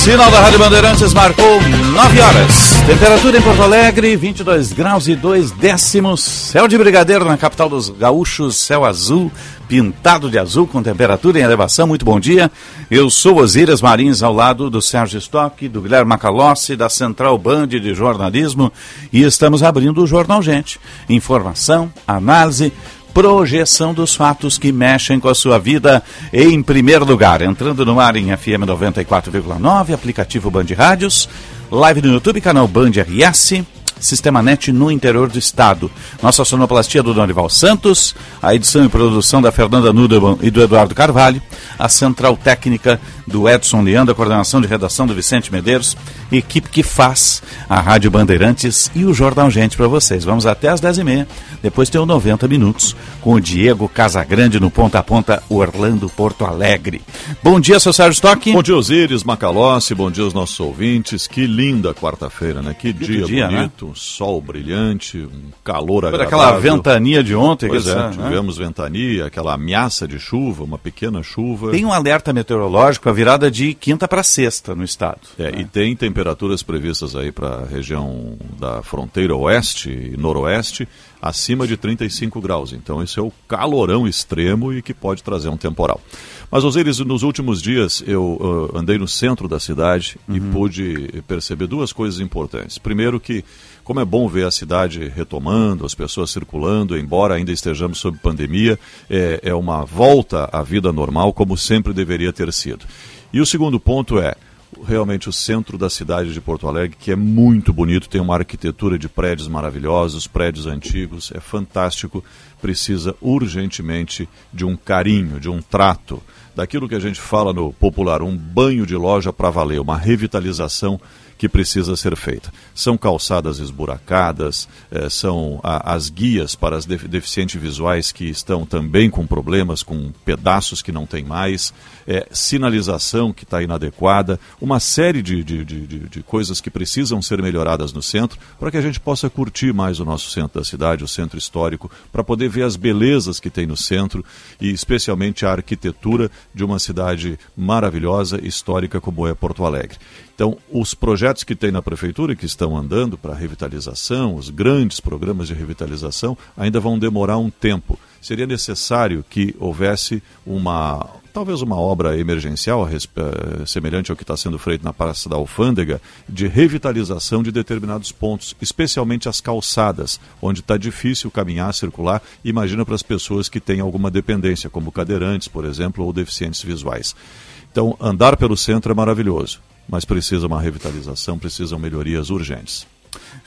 Sinal da Rádio Bandeirantes marcou 9 horas. Temperatura em Porto Alegre, 22 graus e 2 décimos. Céu de brigadeiro na capital dos gaúchos, céu azul, pintado de azul, com temperatura em elevação. Muito bom dia. Eu sou Osíris Marins, ao lado do Sérgio Stock, do Guilherme Macalossi, da Central Band de Jornalismo. E estamos abrindo o Jornal Gente. Informação, análise projeção dos fatos que mexem com a sua vida em primeiro lugar. Entrando no ar em FM 94,9, aplicativo Band Rádios, live no YouTube, canal Band RS, Sistema NET no interior do estado. Nossa sonoplastia do Donival Santos, a edição e produção da Fernanda Nudeman e do Eduardo Carvalho, a central técnica do Edson Leandro, a coordenação de redação do Vicente Medeiros, equipe que faz a Rádio Bandeirantes e o Jornal Gente para vocês. Vamos até às 10h30, depois tem o 90 Minutos com o Diego Casagrande no Ponta a Ponta, Orlando, Porto Alegre. Bom dia, seu Sérgio Stock. Bom dia, Osíris, Macalossi, bom dia aos nossos ouvintes. Que linda quarta-feira, né? Que, que dia, dia, bonito, né? Um sol brilhante, um calor agradável. aquela ventania de ontem. Pois é, né? tivemos ventania, aquela ameaça de chuva, uma pequena chuva. Tem um alerta meteorológico a virada de quinta para sexta no estado. É, né? e tem temperaturas previstas aí para a região da fronteira oeste e noroeste acima de 35 graus. Então esse é o calorão extremo e que pode trazer um temporal. Mas, Osiris, nos últimos dias eu uh, andei no centro da cidade uhum. e pude perceber duas coisas importantes. Primeiro que, como é bom ver a cidade retomando, as pessoas circulando, embora ainda estejamos sob pandemia, é, é uma volta à vida normal como sempre deveria ter sido. E o segundo ponto é, realmente o centro da cidade de Porto Alegre, que é muito bonito, tem uma arquitetura de prédios maravilhosos, prédios antigos, é fantástico, precisa urgentemente de um carinho, de um trato, daquilo que a gente fala no popular, um banho de loja para valer, uma revitalização que precisa ser feita. São calçadas esburacadas, eh, são as guias para as deficientes visuais que estão também com problemas, com pedaços que não tem mais, eh, sinalização que está inadequada, uma série de, de, de, de, coisas que precisam ser melhoradas no centro para que a gente possa curtir mais o nosso centro da cidade, o centro histórico, para poder ver as belezas que tem no centro e especialmente a arquitetura de uma cidade maravilhosa, histórica como é Porto Alegre. Então, os projetos que tem na prefeitura que estão andando para revitalização, os grandes programas de revitalização, ainda vão demorar um tempo. Seria necessário que houvesse uma talvez uma obra emergencial eh, semelhante ao que está sendo feito na Praça da Alfândega, de revitalização de determinados pontos, especialmente as calçadas, onde está difícil caminhar, circular. Imagina para as pessoas que têm alguma dependência, como cadeirantes, por exemplo, ou deficientes visuais. Então, andar pelo centro é maravilhoso mas precisa uma revitalização, precisam melhorias urgentes.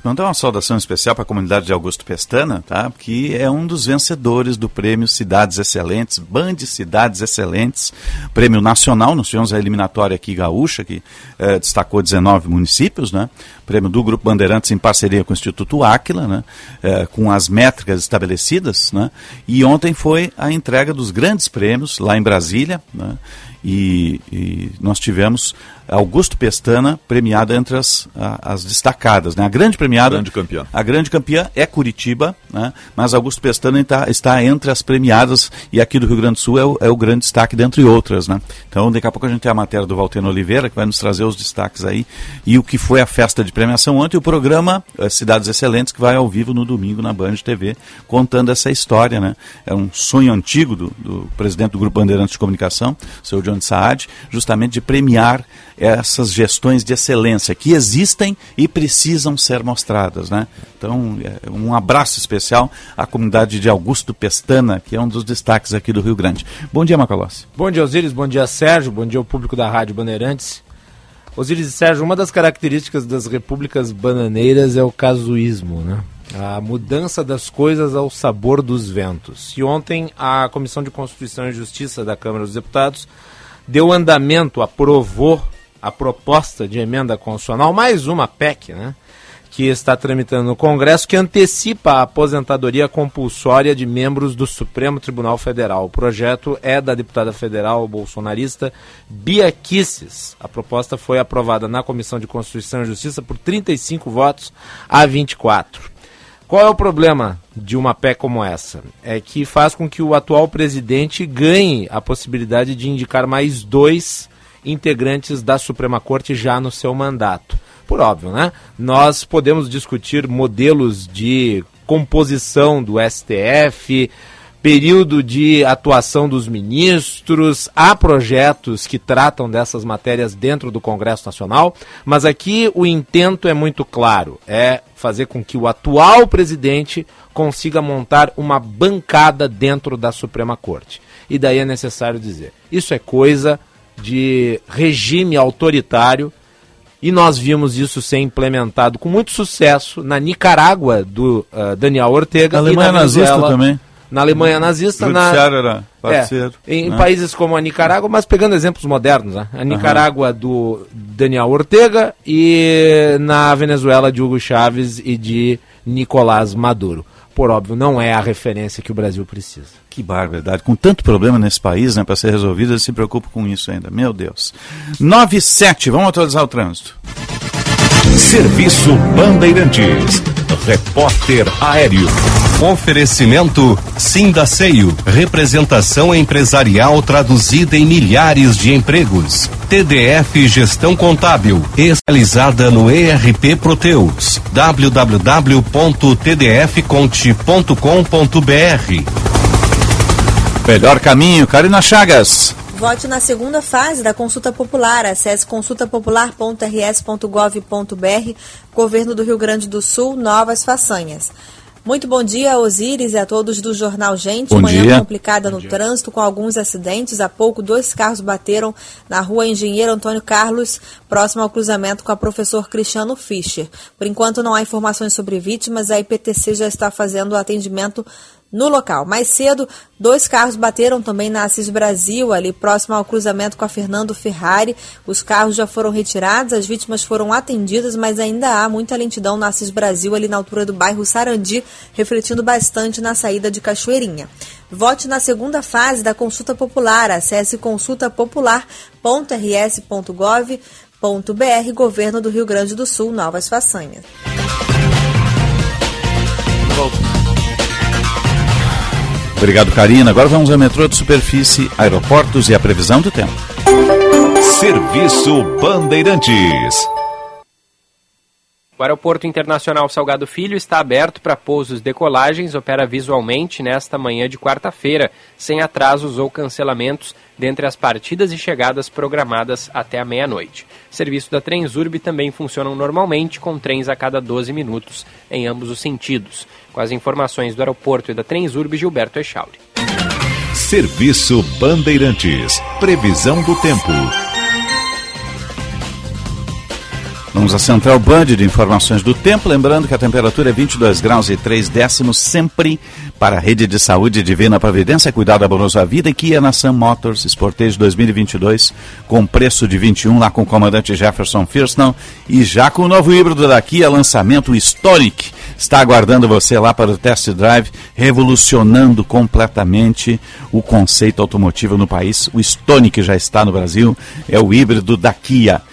Mandar uma saudação especial para a comunidade de Augusto Pestana, tá? que é um dos vencedores do prêmio Cidades Excelentes, Band Cidades Excelentes, prêmio nacional. Nós tivemos a eliminatória aqui gaúcha, que eh, destacou 19 municípios, né? prêmio do Grupo Bandeirantes em parceria com o Instituto Áquila, né? Eh, com as métricas estabelecidas. Né? E ontem foi a entrega dos grandes prêmios lá em Brasília. Né? E, e, nós tivemos Augusto Pestana premiada entre as, as destacadas. Né? A grande premiada, grande campeã. a grande campeã é Curitiba, né? mas Augusto Pestana está, está entre as premiadas e aqui do Rio Grande do Sul é o, é o, grande destaque dentre outras. Né? Então daqui a pouco a gente tem a matéria do Valteno Oliveira que vai nos trazer os destaques aí e o que foi a festa de premiação ontem, o programa eh, Cidades Excelentes que vai ao vivo no domingo na Band TV contando essa história. Né? É um sonho antigo do, do presidente do Grupo Bandeirantes de Comunicação, seu John Saad, justamente de premiar essas gestões de excelência que existem e precisam ser mostradas. Né? Então, é, um abraço especial à comunidade de Augusto Pestana, que é um dos destaques aqui do Rio Grande. Bom dia, Macalossi. Bom dia, Osíris. Bom dia, Sérgio. Bom dia ao público da Rádio Bandeirantes. Osíris e Sérgio, uma das características das repúblicas bananeiras é o casuísmo, né? A mudança das coisas ao sabor dos ventos. E ontem a Comissão de Constituição e Justiça da Câmara dos Deputados deu andamento, aprovou a proposta de emenda constitucional, mais uma PEC, né? que está tramitando no Congresso que antecipa a aposentadoria compulsória de membros do Supremo Tribunal Federal. O projeto é da deputada federal bolsonarista Bia Kisses. A proposta foi aprovada na Comissão de Constituição e Justiça por 35 votos a 24. Qual é o problema de uma PEC como essa? É que faz com que o atual presidente ganhe a possibilidade de indicar mais dois integrantes da Suprema Corte já no seu mandato por óbvio, né? Nós podemos discutir modelos de composição do STF, período de atuação dos ministros, há projetos que tratam dessas matérias dentro do Congresso Nacional, mas aqui o intento é muito claro, é fazer com que o atual presidente consiga montar uma bancada dentro da Suprema Corte. E daí é necessário dizer, isso é coisa de regime autoritário e nós vimos isso ser implementado com muito sucesso na Nicarágua do uh, Daniel Ortega. Na Alemanha na nazista também. Na Alemanha nazista. O na, era parceiro. É, em né? países como a Nicarágua, mas pegando exemplos modernos. Né? A Nicarágua uhum. do Daniel Ortega e na Venezuela de Hugo Chávez e de Nicolás Maduro por óbvio, não é a referência que o Brasil precisa. Que barbaridade. Com tanto problema nesse país, né, para ser resolvido, eles se preocupam com isso ainda. Meu Deus. 9 7, vamos atualizar o trânsito. Serviço Bandeirantes. Repórter Aéreo. Oferecimento Sindaceio. Representação empresarial traduzida em milhares de empregos. TDF Gestão Contábil. Especializada no ERP Proteus. www.tdfconte.com.br Melhor caminho, Karina Chagas. Vote na segunda fase da consulta popular. Acesse consultapopular.rs.gov.br. Governo do Rio Grande do Sul, novas façanhas. Muito bom dia, Osíris, e a todos do Jornal Gente. Bom Manhã dia. complicada no trânsito, com alguns acidentes. Há pouco, dois carros bateram na rua Engenheiro Antônio Carlos, próximo ao cruzamento com a professor Cristiano Fischer. Por enquanto, não há informações sobre vítimas. A IPTC já está fazendo o atendimento no local. Mais cedo, dois carros bateram também na Assis Brasil, ali próximo ao cruzamento com a Fernando Ferrari. Os carros já foram retirados, as vítimas foram atendidas, mas ainda há muita lentidão na Assis Brasil, ali na altura do bairro Sarandi, refletindo bastante na saída de Cachoeirinha. Vote na segunda fase da consulta popular. Acesse consultapopular.rs.gov.br, Governo do Rio Grande do Sul, novas façanhas. Obrigado, Karina. Agora vamos ao metrô de superfície, aeroportos e a previsão do tempo. Serviço Bandeirantes. O Aeroporto Internacional Salgado Filho está aberto para pousos e decolagens, opera visualmente nesta manhã de quarta-feira, sem atrasos ou cancelamentos dentre as partidas e chegadas programadas até a meia-noite. Serviço da Transurb também funcionam normalmente, com trens a cada 12 minutos em ambos os sentidos. Com as informações do aeroporto e da Transurb, Gilberto Echauri. Serviço Bandeirantes. Previsão do tempo. Vamos à Central Band de informações do tempo, lembrando que a temperatura é 22 graus e 3 décimos, sempre para a rede de saúde Divina Providência, cuidado amoroso à vida, e Kia na Sam Motors, Sportage 2022, com preço de 21, lá com o comandante Jefferson Firston, e já com o novo híbrido da Kia, lançamento Stonic, está aguardando você lá para o test drive, revolucionando completamente o conceito automotivo no país. O Stonic já está no Brasil, é o híbrido da Kia.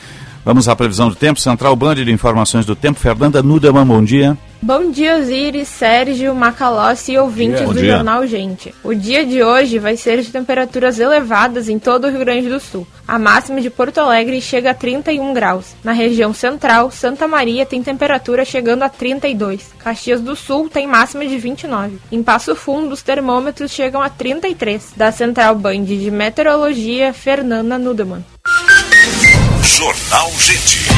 Vamos à previsão do tempo. Central Band de Informações do Tempo. Fernanda Nudeman, bom dia. Bom dia, Osiris, Sérgio, Macalossi e ouvintes do dia. Jornal Gente. O dia de hoje vai ser de temperaturas elevadas em todo o Rio Grande do Sul. A máxima de Porto Alegre chega a 31 graus. Na região central, Santa Maria tem temperatura chegando a 32. Caxias do Sul tem máxima de 29. Em Passo Fundo, os termômetros chegam a 33. Da Central Band de Meteorologia, Fernanda Nudeman. Jornal Gente.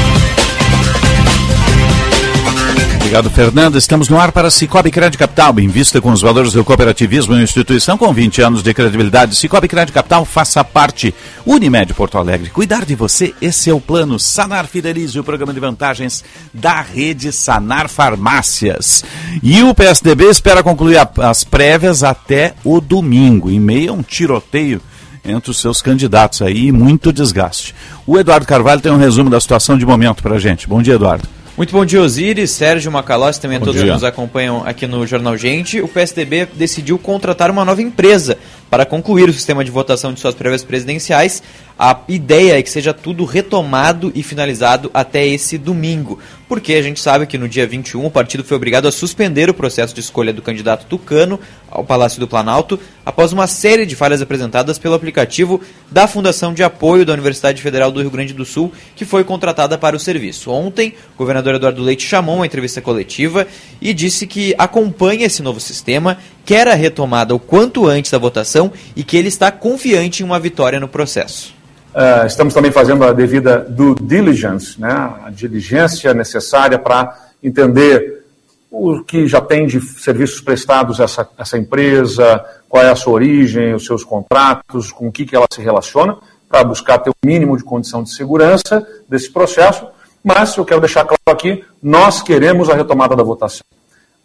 Obrigado, Fernanda. Estamos no ar para Cicobi Crédito Capital. Invista com os valores do cooperativismo em instituição com 20 anos de credibilidade. Cicobi Crédito Capital, faça parte. Unimed Porto Alegre. Cuidar de você, esse é o plano. Sanar Fidelize, o programa de vantagens da rede Sanar Farmácias. E o PSDB espera concluir as prévias até o domingo, em meio a um tiroteio entre os seus candidatos aí e muito desgaste. O Eduardo Carvalho tem um resumo da situação de momento para gente. Bom dia, Eduardo. Muito bom dia, Osiris, Sérgio Macalossi, também bom todos dia. que nos acompanham aqui no Jornal Gente. O PSDB decidiu contratar uma nova empresa para concluir o sistema de votação de suas prévias presidenciais. A ideia é que seja tudo retomado e finalizado até esse domingo, porque a gente sabe que no dia 21 o partido foi obrigado a suspender o processo de escolha do candidato Tucano ao Palácio do Planalto após uma série de falhas apresentadas pelo aplicativo da Fundação de Apoio da Universidade Federal do Rio Grande do Sul, que foi contratada para o serviço. Ontem, o governador Eduardo Leite chamou uma entrevista coletiva e disse que acompanha esse novo sistema, quer a retomada o quanto antes da votação e que ele está confiante em uma vitória no processo. Uh, estamos também fazendo a devida due diligence, né, a diligência necessária para entender o que já tem de serviços prestados essa, essa empresa, qual é a sua origem, os seus contratos, com o que, que ela se relaciona, para buscar ter o mínimo de condição de segurança desse processo. Mas eu quero deixar claro aqui: nós queremos a retomada da votação.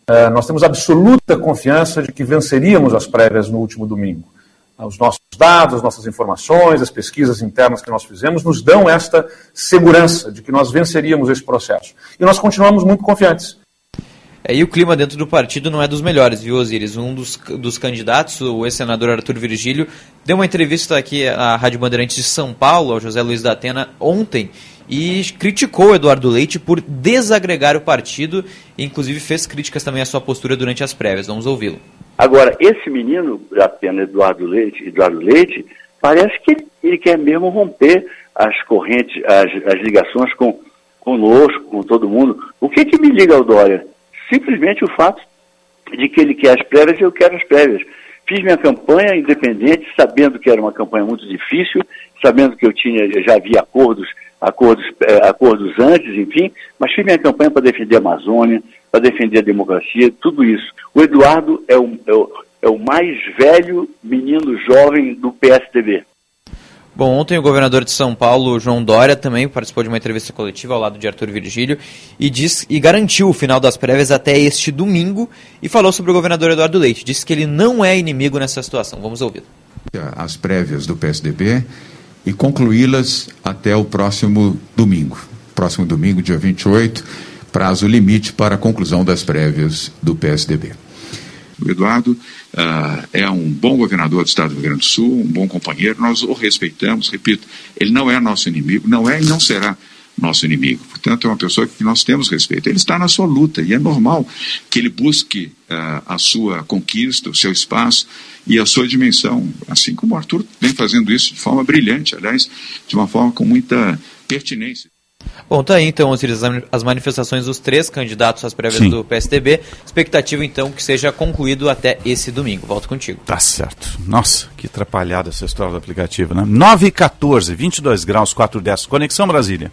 Uh, nós temos absoluta confiança de que venceríamos as prévias no último domingo os nossos dados, as nossas informações, as pesquisas internas que nós fizemos nos dão esta segurança de que nós venceríamos esse processo. E nós continuamos muito confiantes. É, e o clima dentro do partido não é dos melhores, viu, Osiris? Um dos, dos candidatos, o ex-senador Arthur Virgílio, deu uma entrevista aqui à Rádio Bandeirantes de São Paulo, ao José Luiz da Atena, ontem, e criticou Eduardo Leite por desagregar o partido, e inclusive fez críticas também à sua postura durante as prévias. Vamos ouvi-lo. Agora, esse menino, apenas Eduardo Leite, Eduardo Leite, parece que ele quer mesmo romper as correntes, as, as ligações com conosco, com todo mundo. O que que me liga ao Dória? Simplesmente o fato de que ele quer as prévias e eu quero as prévias. Fiz minha campanha independente, sabendo que era uma campanha muito difícil, sabendo que eu tinha, já havia acordos, acordos, eh, acordos antes, enfim, mas fiz minha campanha para defender a Amazônia, para defender a democracia, tudo isso. O Eduardo é o, é o, é o mais velho menino jovem do PSDB. Bom, ontem o governador de São Paulo, João Dória, também participou de uma entrevista coletiva ao lado de Arthur Virgílio e, diz, e garantiu o final das prévias até este domingo e falou sobre o governador Eduardo Leite. Disse que ele não é inimigo nessa situação. Vamos ouvi-lo. As prévias do PSDB e concluí-las até o próximo domingo. Próximo domingo, dia 28, prazo limite para a conclusão das prévias do PSDB. O Eduardo uh, é um bom governador do Estado do Rio Grande do Sul, um bom companheiro, nós o respeitamos, repito, ele não é nosso inimigo, não é e não será nosso inimigo. Portanto, é uma pessoa que nós temos respeito. Ele está na sua luta e é normal que ele busque uh, a sua conquista, o seu espaço e a sua dimensão, assim como o Arthur vem fazendo isso de forma brilhante, aliás, de uma forma com muita pertinência. Bom, tá aí então as manifestações dos três candidatos às prévias Sim. do PSDB. Expectativa então que seja concluído até esse domingo. Volto contigo. Tá certo. Nossa, que atrapalhada essa história do aplicativo, né? 9 e 14, 22 graus, 4 10. Conexão Brasília.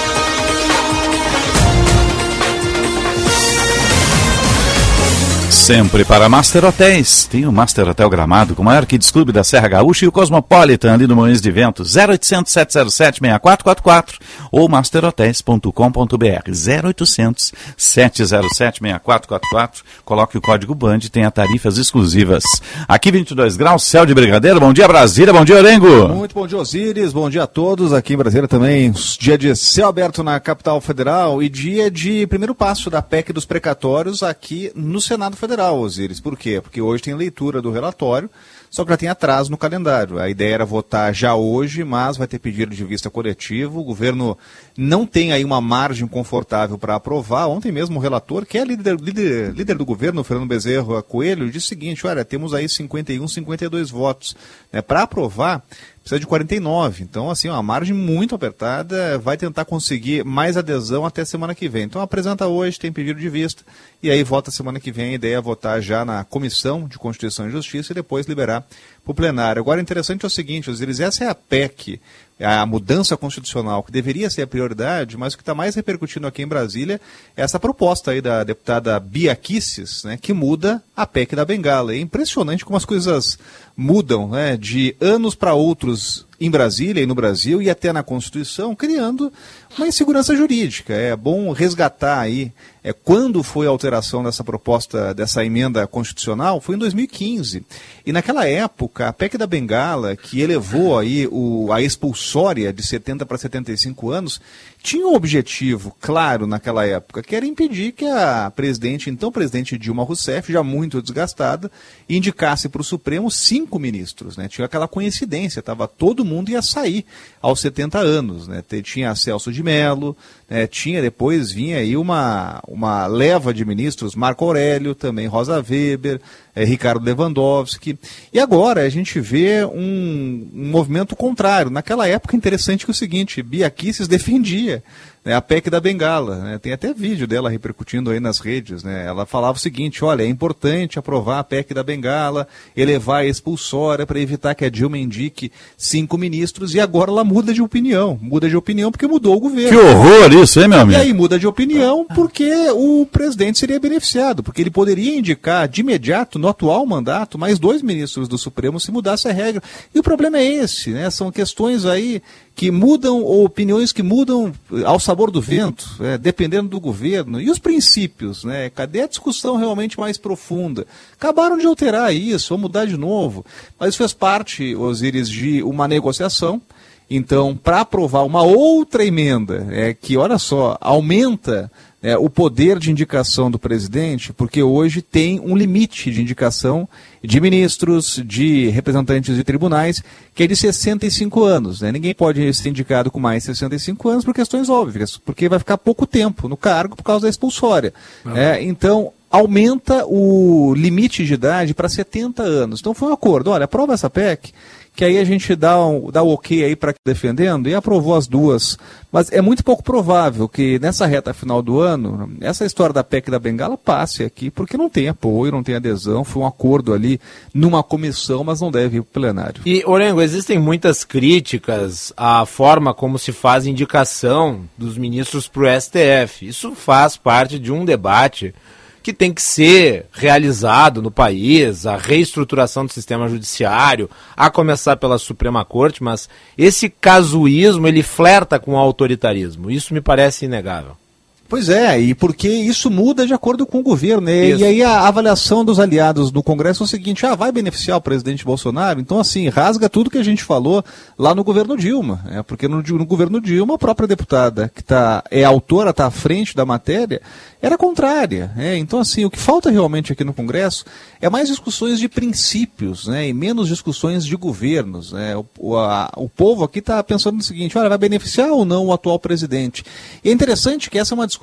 Sempre para Master Hotéis. Tem o Master Hotel Gramado, com o maior Clube da Serra Gaúcha e o Cosmopolitan ali no Moinhos de Vento. 0800 707 6444 ou masterhotels.com.br 0800 707 6444. Coloque o código BAND e tenha tarifas exclusivas. Aqui 22 graus, céu de brigadeiro. Bom dia Brasília, bom dia Orengo. Muito bom dia Osíris, bom dia a todos. Aqui em Brasília também, dia de céu aberto na capital federal e dia de primeiro passo da PEC dos precatórios aqui no Senado Federal. Federal, Osiris. Por quê? Porque hoje tem leitura do relatório, só que já tem atraso no calendário. A ideia era votar já hoje, mas vai ter pedido de vista coletivo. O governo não tem aí uma margem confortável para aprovar. Ontem mesmo o relator, que é líder, líder, líder do governo, Fernando Bezerro Coelho, disse o seguinte: olha, temos aí 51, 52 votos. Né, para aprovar, precisa de 49. Então, assim, uma margem muito apertada, vai tentar conseguir mais adesão até semana que vem. Então, apresenta hoje, tem pedido de vista, e aí vota semana que vem. A ideia é votar já na Comissão de Constituição e Justiça e depois liberar para o plenário. Agora, interessante é o seguinte, Osiris, essa é a PEC, a mudança constitucional, que deveria ser a prioridade, mas o que está mais repercutindo aqui em Brasília é essa proposta aí da deputada Bia Kisses, né, que muda a PEC da Bengala. É impressionante como as coisas mudam né, de anos para outros em Brasília e no Brasil e até na Constituição, criando uma insegurança jurídica. É bom resgatar aí é, quando foi a alteração dessa proposta, dessa emenda constitucional, foi em 2015. E naquela época, a PEC da Bengala, que elevou aí o, a expulsória de 70 para 75 anos, tinha um objetivo claro naquela época, que era impedir que a presidente, então presidente Dilma Rousseff, já muito desgastada, indicasse para o Supremo cinco ministros. Né? Tinha aquela coincidência, tava, todo mundo ia sair aos 70 anos. Né? Tinha Celso de Mello, né? tinha depois, vinha aí uma, uma leva de ministros, Marco Aurélio, também Rosa Weber, é, Ricardo Lewandowski. E agora a gente vê um, um movimento contrário. Naquela época, interessante que é o seguinte, Bia Kicis defendia né, a PEC da Bengala. Né, tem até vídeo dela repercutindo aí nas redes. Né, ela falava o seguinte: olha, é importante aprovar a PEC da Bengala, elevar a expulsória para evitar que a Dilma indique cinco ministros, e agora ela muda de opinião. Muda de opinião porque mudou o governo. Que horror isso, hein, meu amigo? E aí muda de opinião porque o presidente seria beneficiado, porque ele poderia indicar de imediato, no atual mandato, mais dois ministros do Supremo se mudasse a regra. E o problema é esse, né? São questões aí que mudam, ou opiniões que mudam ao sabor do vento, é, dependendo do governo. E os princípios, né? Cadê a discussão realmente mais profunda? Acabaram de alterar isso, vão mudar de novo. Mas isso fez parte, Osíris, de uma negociação. Então, para aprovar uma outra emenda, é, que, olha só, aumenta é, o poder de indicação do presidente, porque hoje tem um limite de indicação de ministros, de representantes de tribunais, que é de 65 anos. Né? Ninguém pode ser indicado com mais de 65 anos por questões óbvias, porque vai ficar pouco tempo no cargo por causa da expulsória. Ah. É, então, aumenta o limite de idade para 70 anos. Então foi um acordo, olha, aprova essa PEC, que aí a gente dá, um, dá o ok aí para defendendo e aprovou as duas. Mas é muito pouco provável que nessa reta final do ano, essa história da PEC da Bengala passe aqui, porque não tem apoio, não tem adesão, foi um acordo ali numa comissão, mas não deve ir para o plenário. E, Orengo, existem muitas críticas à forma como se faz indicação dos ministros para o STF. Isso faz parte de um debate que tem que ser realizado no país, a reestruturação do sistema judiciário, a começar pela Suprema Corte, mas esse casuísmo ele flerta com o autoritarismo. Isso me parece inegável. Pois é, e porque isso muda de acordo com o governo. Né? E aí a avaliação dos aliados no Congresso é o seguinte: ah, vai beneficiar o presidente Bolsonaro? Então, assim, rasga tudo que a gente falou lá no governo Dilma. É, porque no, no governo Dilma, a própria deputada que tá, é autora, está à frente da matéria, era contrária. É, então, assim, o que falta realmente aqui no Congresso é mais discussões de princípios né, e menos discussões de governos. Né? O, a, o povo aqui está pensando no seguinte: olha, vai beneficiar ou não o atual presidente? E é interessante que essa é uma discussão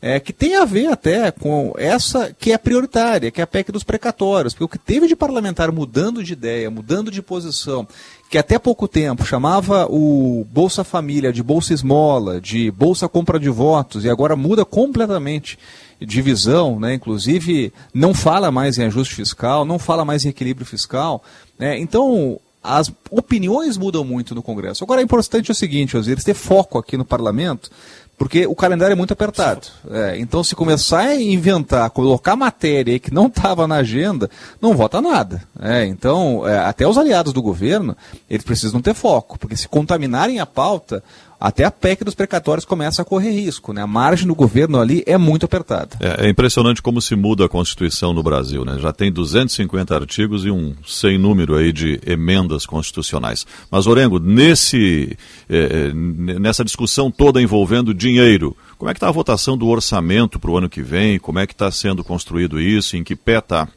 é, que tem a ver até com essa que é prioritária, que é a PEC dos precatórios, porque o que teve de parlamentar mudando de ideia, mudando de posição, que até pouco tempo chamava o Bolsa Família de Bolsa Esmola, de Bolsa Compra de Votos, e agora muda completamente de visão, né? inclusive não fala mais em ajuste fiscal, não fala mais em equilíbrio fiscal. Né? Então, as opiniões mudam muito no Congresso. Agora é importante o seguinte, Osiris, ter foco aqui no parlamento, porque o calendário é muito apertado. É, então, se começar a inventar, colocar matéria que não estava na agenda, não vota nada. É, então, é, até os aliados do governo, eles precisam ter foco, porque se contaminarem a pauta, até a PEC dos precatórios começa a correr risco. Né? A margem do governo ali é muito apertada. É, é, impressionante como se muda a Constituição no Brasil. Né? Já tem 250 artigos e um sem número aí de emendas constitucionais. Mas, Orengo, nesse, é, é nessa discussão toda envolvendo dinheiro, como é que está a votação do orçamento para o ano que vem? Como é que está sendo construído isso? Em que pé está?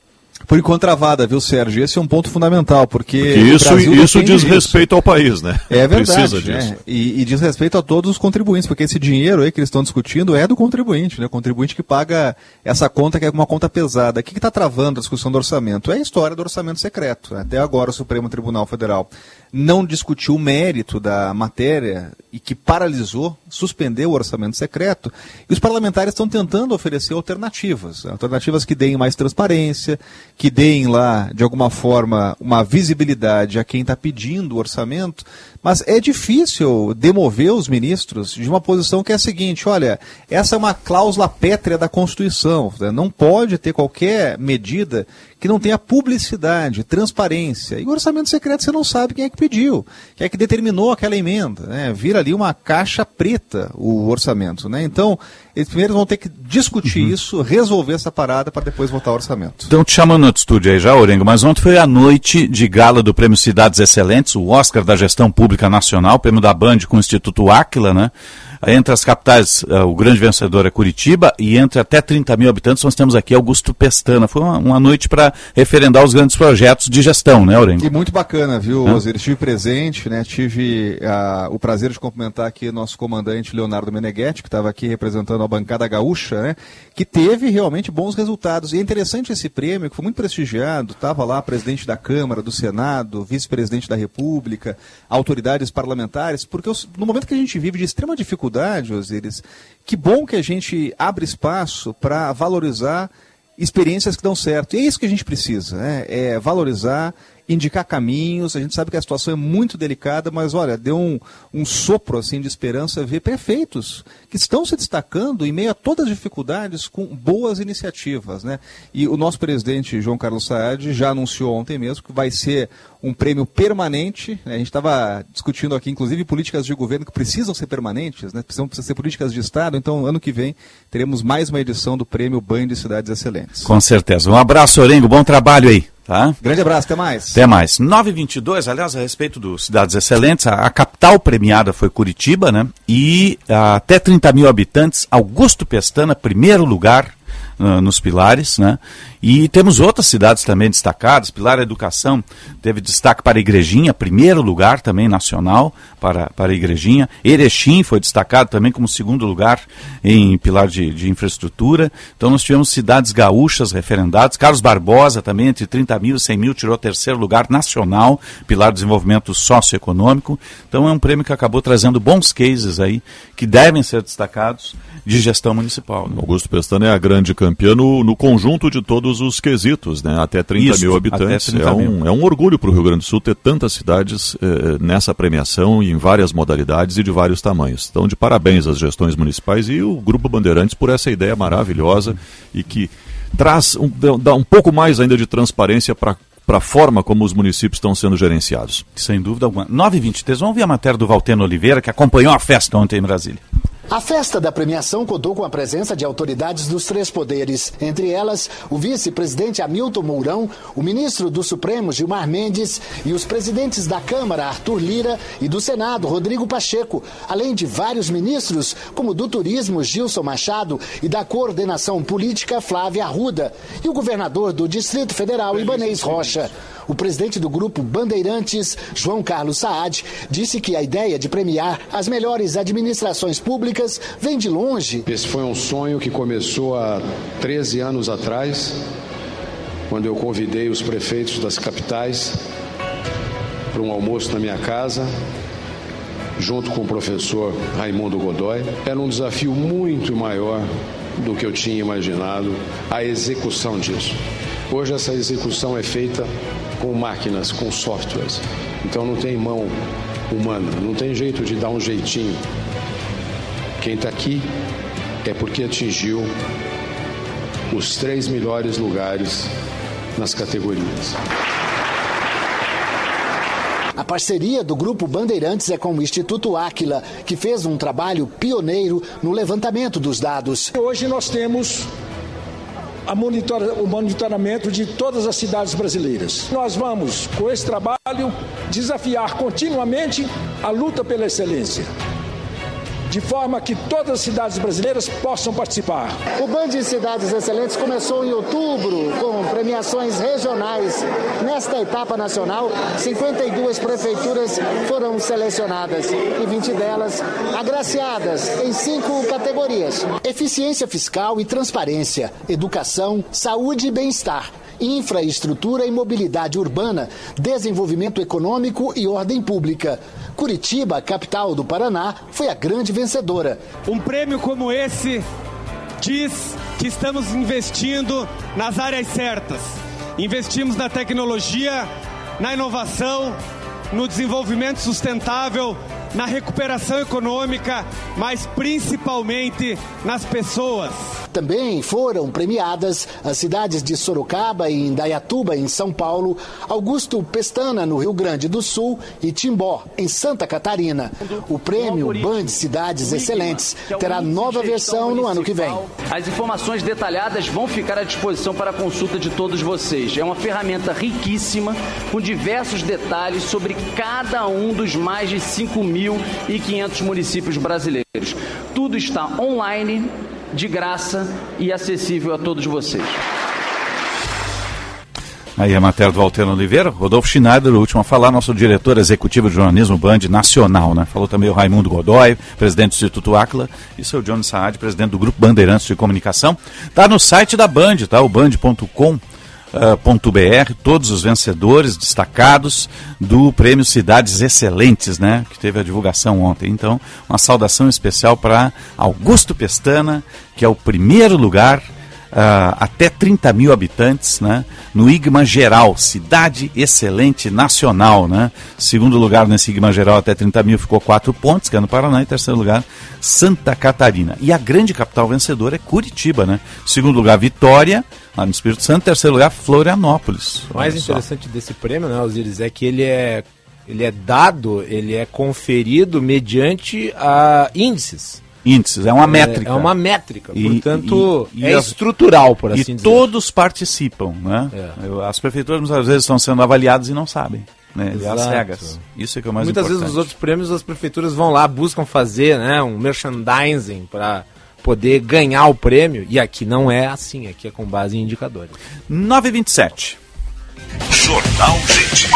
Por enquanto travada, viu, Sérgio? Esse é um ponto fundamental, porque. porque isso isso diz respeito ao país, né? É verdade. Precisa disso. Né? E, e, diz respeito a todos os contribuintes, porque esse dinheiro aí que eles estão discutindo é do contribuinte, né? O contribuinte que paga essa conta, que é uma conta pesada. O que está travando a discussão do orçamento? É a história do orçamento secreto. Até agora o Supremo Tribunal Federal não discutiu o mérito da matéria e que paralisou, suspendeu o orçamento secreto, e os parlamentares estão tentando oferecer alternativas, alternativas que deem mais transparência, que deem lá, de alguma forma, uma visibilidade a quem está pedindo o orçamento, Mas é difícil demover os ministros de uma posição que é a seguinte: olha, essa é uma cláusula pétrea da Constituição. Né? Não pode ter qualquer medida que não tenha publicidade, transparência. E o orçamento secreto você não sabe quem é que pediu, quem é que determinou aquela emenda. Né? Vira ali uma caixa preta o orçamento. Né? Então, eles primeiro vão ter que discutir uhum. isso, resolver essa parada para depois votar o orçamento. Estão te chamando no estúdio aí já, Orengo, mas ontem foi a noite de gala do Prêmio Cidades Excelentes, o Oscar da Gestão Pública Nacional, prêmio da Band com o Instituto Áquila, né? Entre as capitais, uh, o grande vencedor é Curitiba e entre até 30 mil habitantes nós temos aqui Augusto Pestana. Foi uma, uma noite para referendar os grandes projetos de gestão, né, Aurengo? E muito bacana, viu, ah. Osiris? Estive presente, né? Tive uh, o prazer de cumprimentar aqui nosso comandante Leonardo Meneghetti, que estava aqui representando a bancada gaúcha, né? Que teve realmente bons resultados. E é interessante esse prêmio, que foi muito prestigiado. Estava lá presidente da Câmara, do Senado, vice-presidente da República, autoridades parlamentares, porque no momento que a gente vive de extrema dificuldade, dificuldade, Osiris, que bom que a gente abre espaço para valorizar experiências que dão certo. E é isso que a gente precisa, né? é valorizar indicar caminhos. A gente sabe que a situação é muito delicada, mas olha, deu um, um sopro assim de esperança ver prefeitos que estão se destacando em meio a todas as dificuldades com boas iniciativas. Né? E o nosso presidente João Carlos Saad já anunciou ontem mesmo que vai ser um prêmio permanente. Né? A gente estava discutindo aqui, inclusive, políticas de governo que precisam ser permanentes, né? precisam, precisam ser políticas de Estado. Então, ano que vem, teremos mais uma edição do prêmio Banho de Cidades Excelentes. Com certeza. Um abraço, Orengo. Bom trabalho aí. Tá? Grande abraço, até mais. Até mais. 922, aliás, a respeito dos Cidades Excelentes, a, a capital premiada foi Curitiba, né? E a, até 30 mil habitantes, Augusto Pestana, primeiro lugar nos pilares, né? E temos outras cidades também destacadas. Pilar Educação teve destaque para a Igrejinha, primeiro lugar também nacional para, para a Igrejinha. Erechim foi destacado também como segundo lugar em pilar de, de infraestrutura. Então nós tivemos cidades gaúchas referendadas. Carlos Barbosa também, entre 30 mil e 100 mil, tirou terceiro lugar nacional, pilar de desenvolvimento socioeconômico. Então é um prêmio que acabou trazendo bons cases aí, que devem ser destacados de gestão municipal. Né? Augusto Pestana é a grande campeã no, no conjunto de todos os quesitos, né? até 30 Isso, mil habitantes. 30 é, um, é um orgulho para o Rio Grande do Sul ter tantas cidades eh, nessa premiação em várias modalidades e de vários tamanhos. Então, de parabéns às gestões municipais e o Grupo Bandeirantes por essa ideia maravilhosa e que traz um, dá um pouco mais ainda de transparência para para a forma como os municípios estão sendo gerenciados. Sem dúvida alguma. 9h23, vamos ver a matéria do Valteno Oliveira, que acompanhou a festa ontem em Brasília. A festa da premiação contou com a presença de autoridades dos três poderes, entre elas o vice-presidente Hamilton Mourão, o ministro do Supremo Gilmar Mendes e os presidentes da Câmara Arthur Lira e do Senado Rodrigo Pacheco, além de vários ministros, como do Turismo Gilson Machado e da Coordenação Política Flávia Arruda, e o governador do Distrito Federal Ibanês Rocha. O presidente do grupo Bandeirantes, João Carlos Saad, disse que a ideia de premiar as melhores administrações públicas vem de longe. Esse foi um sonho que começou há 13 anos atrás, quando eu convidei os prefeitos das capitais para um almoço na minha casa, junto com o professor Raimundo Godoy. Era um desafio muito maior do que eu tinha imaginado a execução disso. Hoje essa execução é feita com máquinas, com softwares. Então não tem mão humana, não tem jeito de dar um jeitinho. Quem está aqui é porque atingiu os três melhores lugares nas categorias. A parceria do Grupo Bandeirantes é com o Instituto Áquila, que fez um trabalho pioneiro no levantamento dos dados. Hoje nós temos monitora, o monitoramento de todas as cidades brasileiras. Nós vamos, com esse trabalho, desafiar continuamente a luta pela excelência de forma que todas as cidades brasileiras possam participar. O Band de Cidades Excelentes começou em outubro com premiações regionais. Nesta etapa nacional, 52 prefeituras foram selecionadas e 20 delas agraciadas em cinco categorias: eficiência fiscal e transparência, educação, saúde e bem-estar infraestrutura e mobilidade urbana, desenvolvimento econômico e ordem pública. Curitiba, capital do Paraná, foi a grande vencedora. Um prêmio como esse diz que estamos investindo nas áreas certas. Investimos na tecnologia, na inovação, no desenvolvimento sustentável, na recuperação econômica, mas principalmente nas pessoas. Também foram premiadas as cidades de Sorocaba e Indaiatuba, em São Paulo, Augusto Pestana, no Rio Grande do Sul e Timbó, em Santa Catarina. O prêmio Band Cidades Excelentes terá nova versão no ano que vem. As informações detalhadas vão ficar à disposição para a consulta de todos vocês. É uma ferramenta riquíssima, com diversos detalhes sobre cada um dos mais de 5.500 municípios brasileiros. Tudo está online de graça e acessível a todos vocês. Aí a matéria do Valtero Oliveira, Rodolfo Schneider, o último a falar, nosso diretor executivo de jornalismo Band Nacional, né? Falou também o Raimundo Godoy, presidente do Instituto Acla, e seu Johnny Saad, presidente do Grupo Bandeirantes de Comunicação. Tá no site da Band, tá? O band.com. Uh, todos os vencedores destacados do Prêmio Cidades Excelentes, né, que teve a divulgação ontem. Então, uma saudação especial para Augusto Pestana, que é o primeiro lugar Uh, até 30 mil habitantes, né? No IGMA geral, cidade excelente nacional, né? Segundo lugar nesse IGMA geral até 30 mil ficou quatro pontos, que é no Paraná, e terceiro lugar Santa Catarina. E a grande capital vencedora é Curitiba, né? Segundo lugar Vitória, lá no Espírito Santo, terceiro lugar Florianópolis. O mais interessante desse prêmio, né, Osiris, é que ele é ele é dado, ele é conferido mediante a índices índices, é uma métrica. É, uma métrica, e, portanto e, e, é estrutural, por assim e dizer. E todos participam, né? É. As prefeituras muitas vezes estão sendo avaliadas e não sabem. Né? As cegas. Isso é que é o mais Muitas importante. vezes nos outros prêmios as prefeituras vão lá, buscam fazer né, um merchandising para poder ganhar o prêmio, e aqui não é assim, aqui é com base em indicadores. 927. Jornal Gente.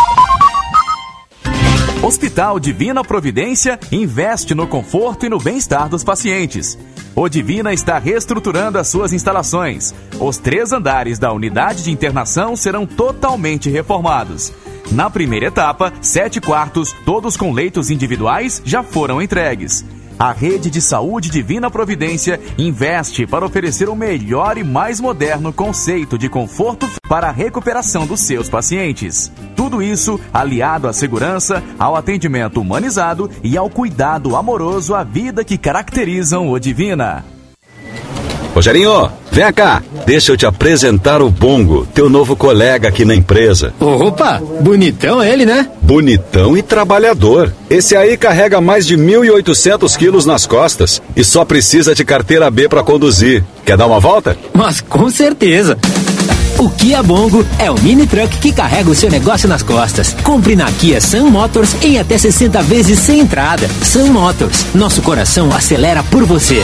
Hospital Divina Providência investe no conforto e no bem-estar dos pacientes. O Divina está reestruturando as suas instalações. Os três andares da unidade de internação serão totalmente reformados. Na primeira etapa, sete quartos, todos com leitos individuais, já foram entregues. A Rede de Saúde Divina Providência investe para oferecer o melhor e mais moderno conceito de conforto para a recuperação dos seus pacientes. Tudo isso aliado à segurança, ao atendimento humanizado e ao cuidado amoroso à vida que caracterizam o Divina. Rogerinho, vem cá, deixa eu te apresentar o Bongo, teu novo colega aqui na empresa. Opa, bonitão ele, né? Bonitão e trabalhador. Esse aí carrega mais de 1.800 quilos nas costas e só precisa de carteira B para conduzir. Quer dar uma volta? Mas com certeza. O Kia Bongo é o mini truck que carrega o seu negócio nas costas. Compre na Kia Sun Motors em até 60 vezes sem entrada. Sun Motors, nosso coração acelera por você.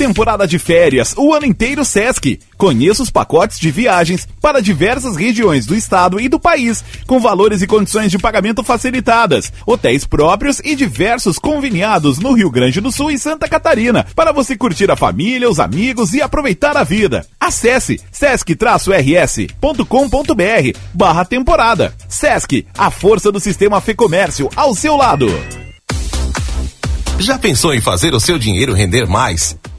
Temporada de férias, o ano inteiro Sesc. Conheça os pacotes de viagens para diversas regiões do estado e do país, com valores e condições de pagamento facilitadas, hotéis próprios e diversos conveniados no Rio Grande do Sul e Santa Catarina, para você curtir a família, os amigos e aproveitar a vida. Acesse sesc-rs.com.br barra temporada. Sesc, a força do sistema Fê Comércio ao seu lado. Já pensou em fazer o seu dinheiro render mais?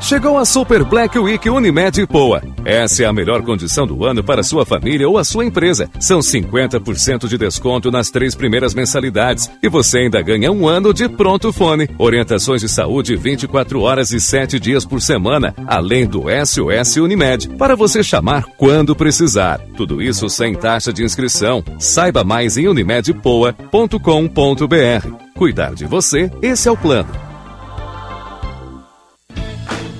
Chegou a Super Black Week Unimed Poa. Essa é a melhor condição do ano para sua família ou a sua empresa. São 50% de desconto nas três primeiras mensalidades. E você ainda ganha um ano de pronto fone. Orientações de saúde 24 horas e 7 dias por semana, além do SOS Unimed, para você chamar quando precisar. Tudo isso sem taxa de inscrição. Saiba mais em unimedpoa.com.br. Cuidar de você, esse é o plano.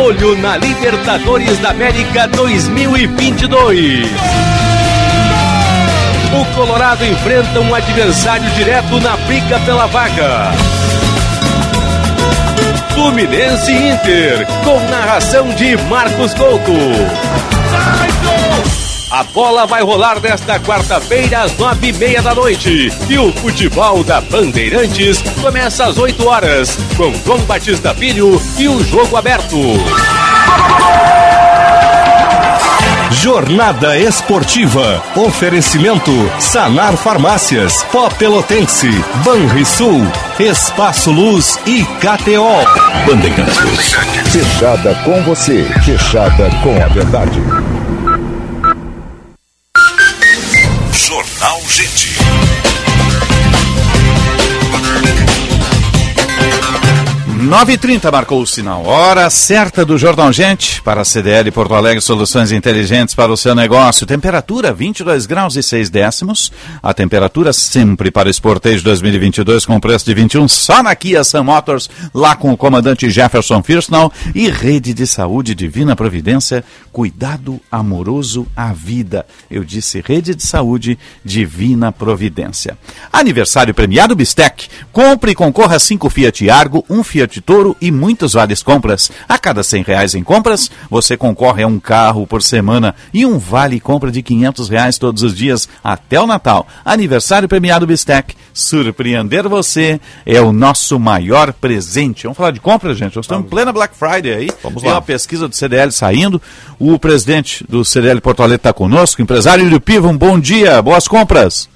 Olho na Libertadores da América 2022. O Colorado enfrenta um adversário direto na briga pela vaga. Fluminense Inter, com narração de Marcos Couto. A bola vai rolar nesta quarta-feira às nove e meia da noite. E o futebol da Bandeirantes começa às oito horas, com João Batista Filho e o jogo aberto. Jornada Esportiva. Oferecimento Sanar Farmácias, Pó Pelotense, Banrisul, Espaço Luz e KTO. Bandeirantes. Fechada com você, fechada com a verdade. City. 9h30 marcou o sinal. Hora certa do Jornal Gente para a CDL Porto Alegre Soluções Inteligentes para o seu negócio. Temperatura 22 graus e 6 décimos. A temperatura sempre para o Sportage 2022 com preço de 21 só na Kia Sam Motors, lá com o comandante Jefferson Firsnall e Rede de Saúde Divina Providência. Cuidado amoroso à vida. Eu disse Rede de Saúde Divina Providência. Aniversário premiado Bistec. Compre e concorra a 5 Fiat Argo, 1 um Fiat Toro e muitos vales compras. A cada 100 reais em compras, você concorre a um carro por semana e um vale compra de 500 reais todos os dias até o Natal. Aniversário premiado Bistec. Surpreender você é o nosso maior presente. Vamos falar de compras, gente? Nós estamos em plena Black Friday aí. Vamos Tem lá. uma pesquisa do CDL saindo. O presidente do CDL Porto Alegre está conosco. Empresário Ilho Piva, um bom dia. Boas compras.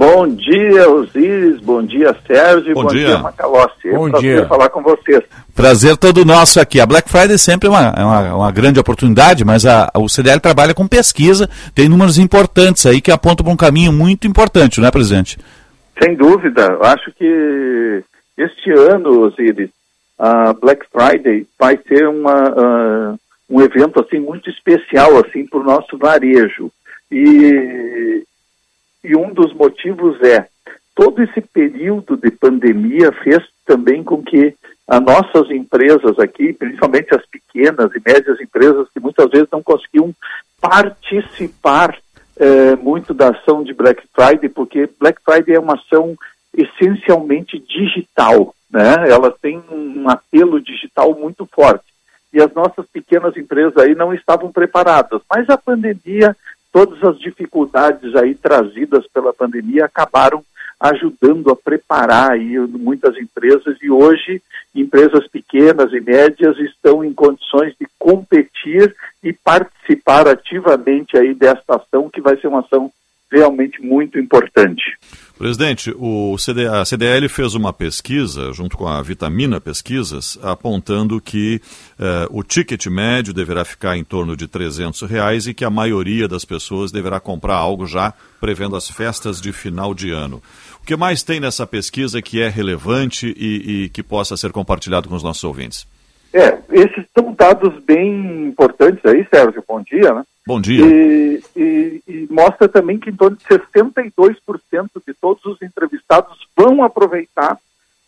Bom dia, Osíris. Bom dia, Sérgio. Bom Bom, dia. dia, Macalossi. É Bom um prazer dia. falar com vocês. Prazer todo nosso aqui. A Black Friday sempre é uma, é uma, uma grande oportunidade, mas a, o CDL trabalha com pesquisa, tem números importantes aí que apontam para um caminho muito importante, não é, presidente? Sem dúvida. Eu acho que este ano, Osíris, a Black Friday vai ser uma, ah, um evento assim muito especial assim para o nosso varejo. E, e um dos motivos é todo esse período de pandemia fez também com que as nossas empresas aqui, principalmente as pequenas e médias empresas que muitas vezes não conseguiam participar eh, muito da ação de Black Friday, porque Black Friday é uma ação essencialmente digital, né? Ela tem um apelo digital muito forte. E as nossas pequenas empresas aí não estavam preparadas. Mas a pandemia, todas as dificuldades aí trazidas pela pandemia acabaram ajudando a preparar aí muitas empresas e hoje empresas pequenas e médias estão em condições de competir e participar ativamente aí desta ação que vai ser uma ação realmente muito importante. Presidente, o CD, a CDL fez uma pesquisa, junto com a Vitamina Pesquisas, apontando que eh, o ticket médio deverá ficar em torno de 300 reais e que a maioria das pessoas deverá comprar algo já prevendo as festas de final de ano. O que mais tem nessa pesquisa que é relevante e, e que possa ser compartilhado com os nossos ouvintes? É, esses são dados bem importantes aí, Sérgio, bom dia, né? Bom dia. E, e- e mostra também que em torno de 62% de todos os entrevistados vão aproveitar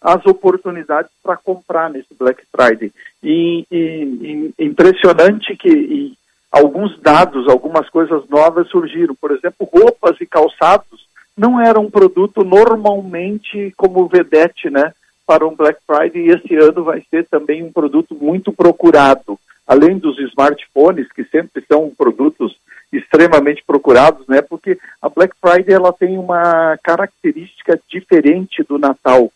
as oportunidades para comprar nesse Black Friday. E, e- e impressionante que alguns dados, algumas coisas novas surgiram. Por exemplo, roupas e calçados não eram um produto normalmente como vedete, né? Para um Black Friday, e esse ano vai ser também um produto muito procurado além dos smartphones, que sempre são produtos extremamente procurados, né? Porque a Black Friday ela tem uma característica diferente do Natal.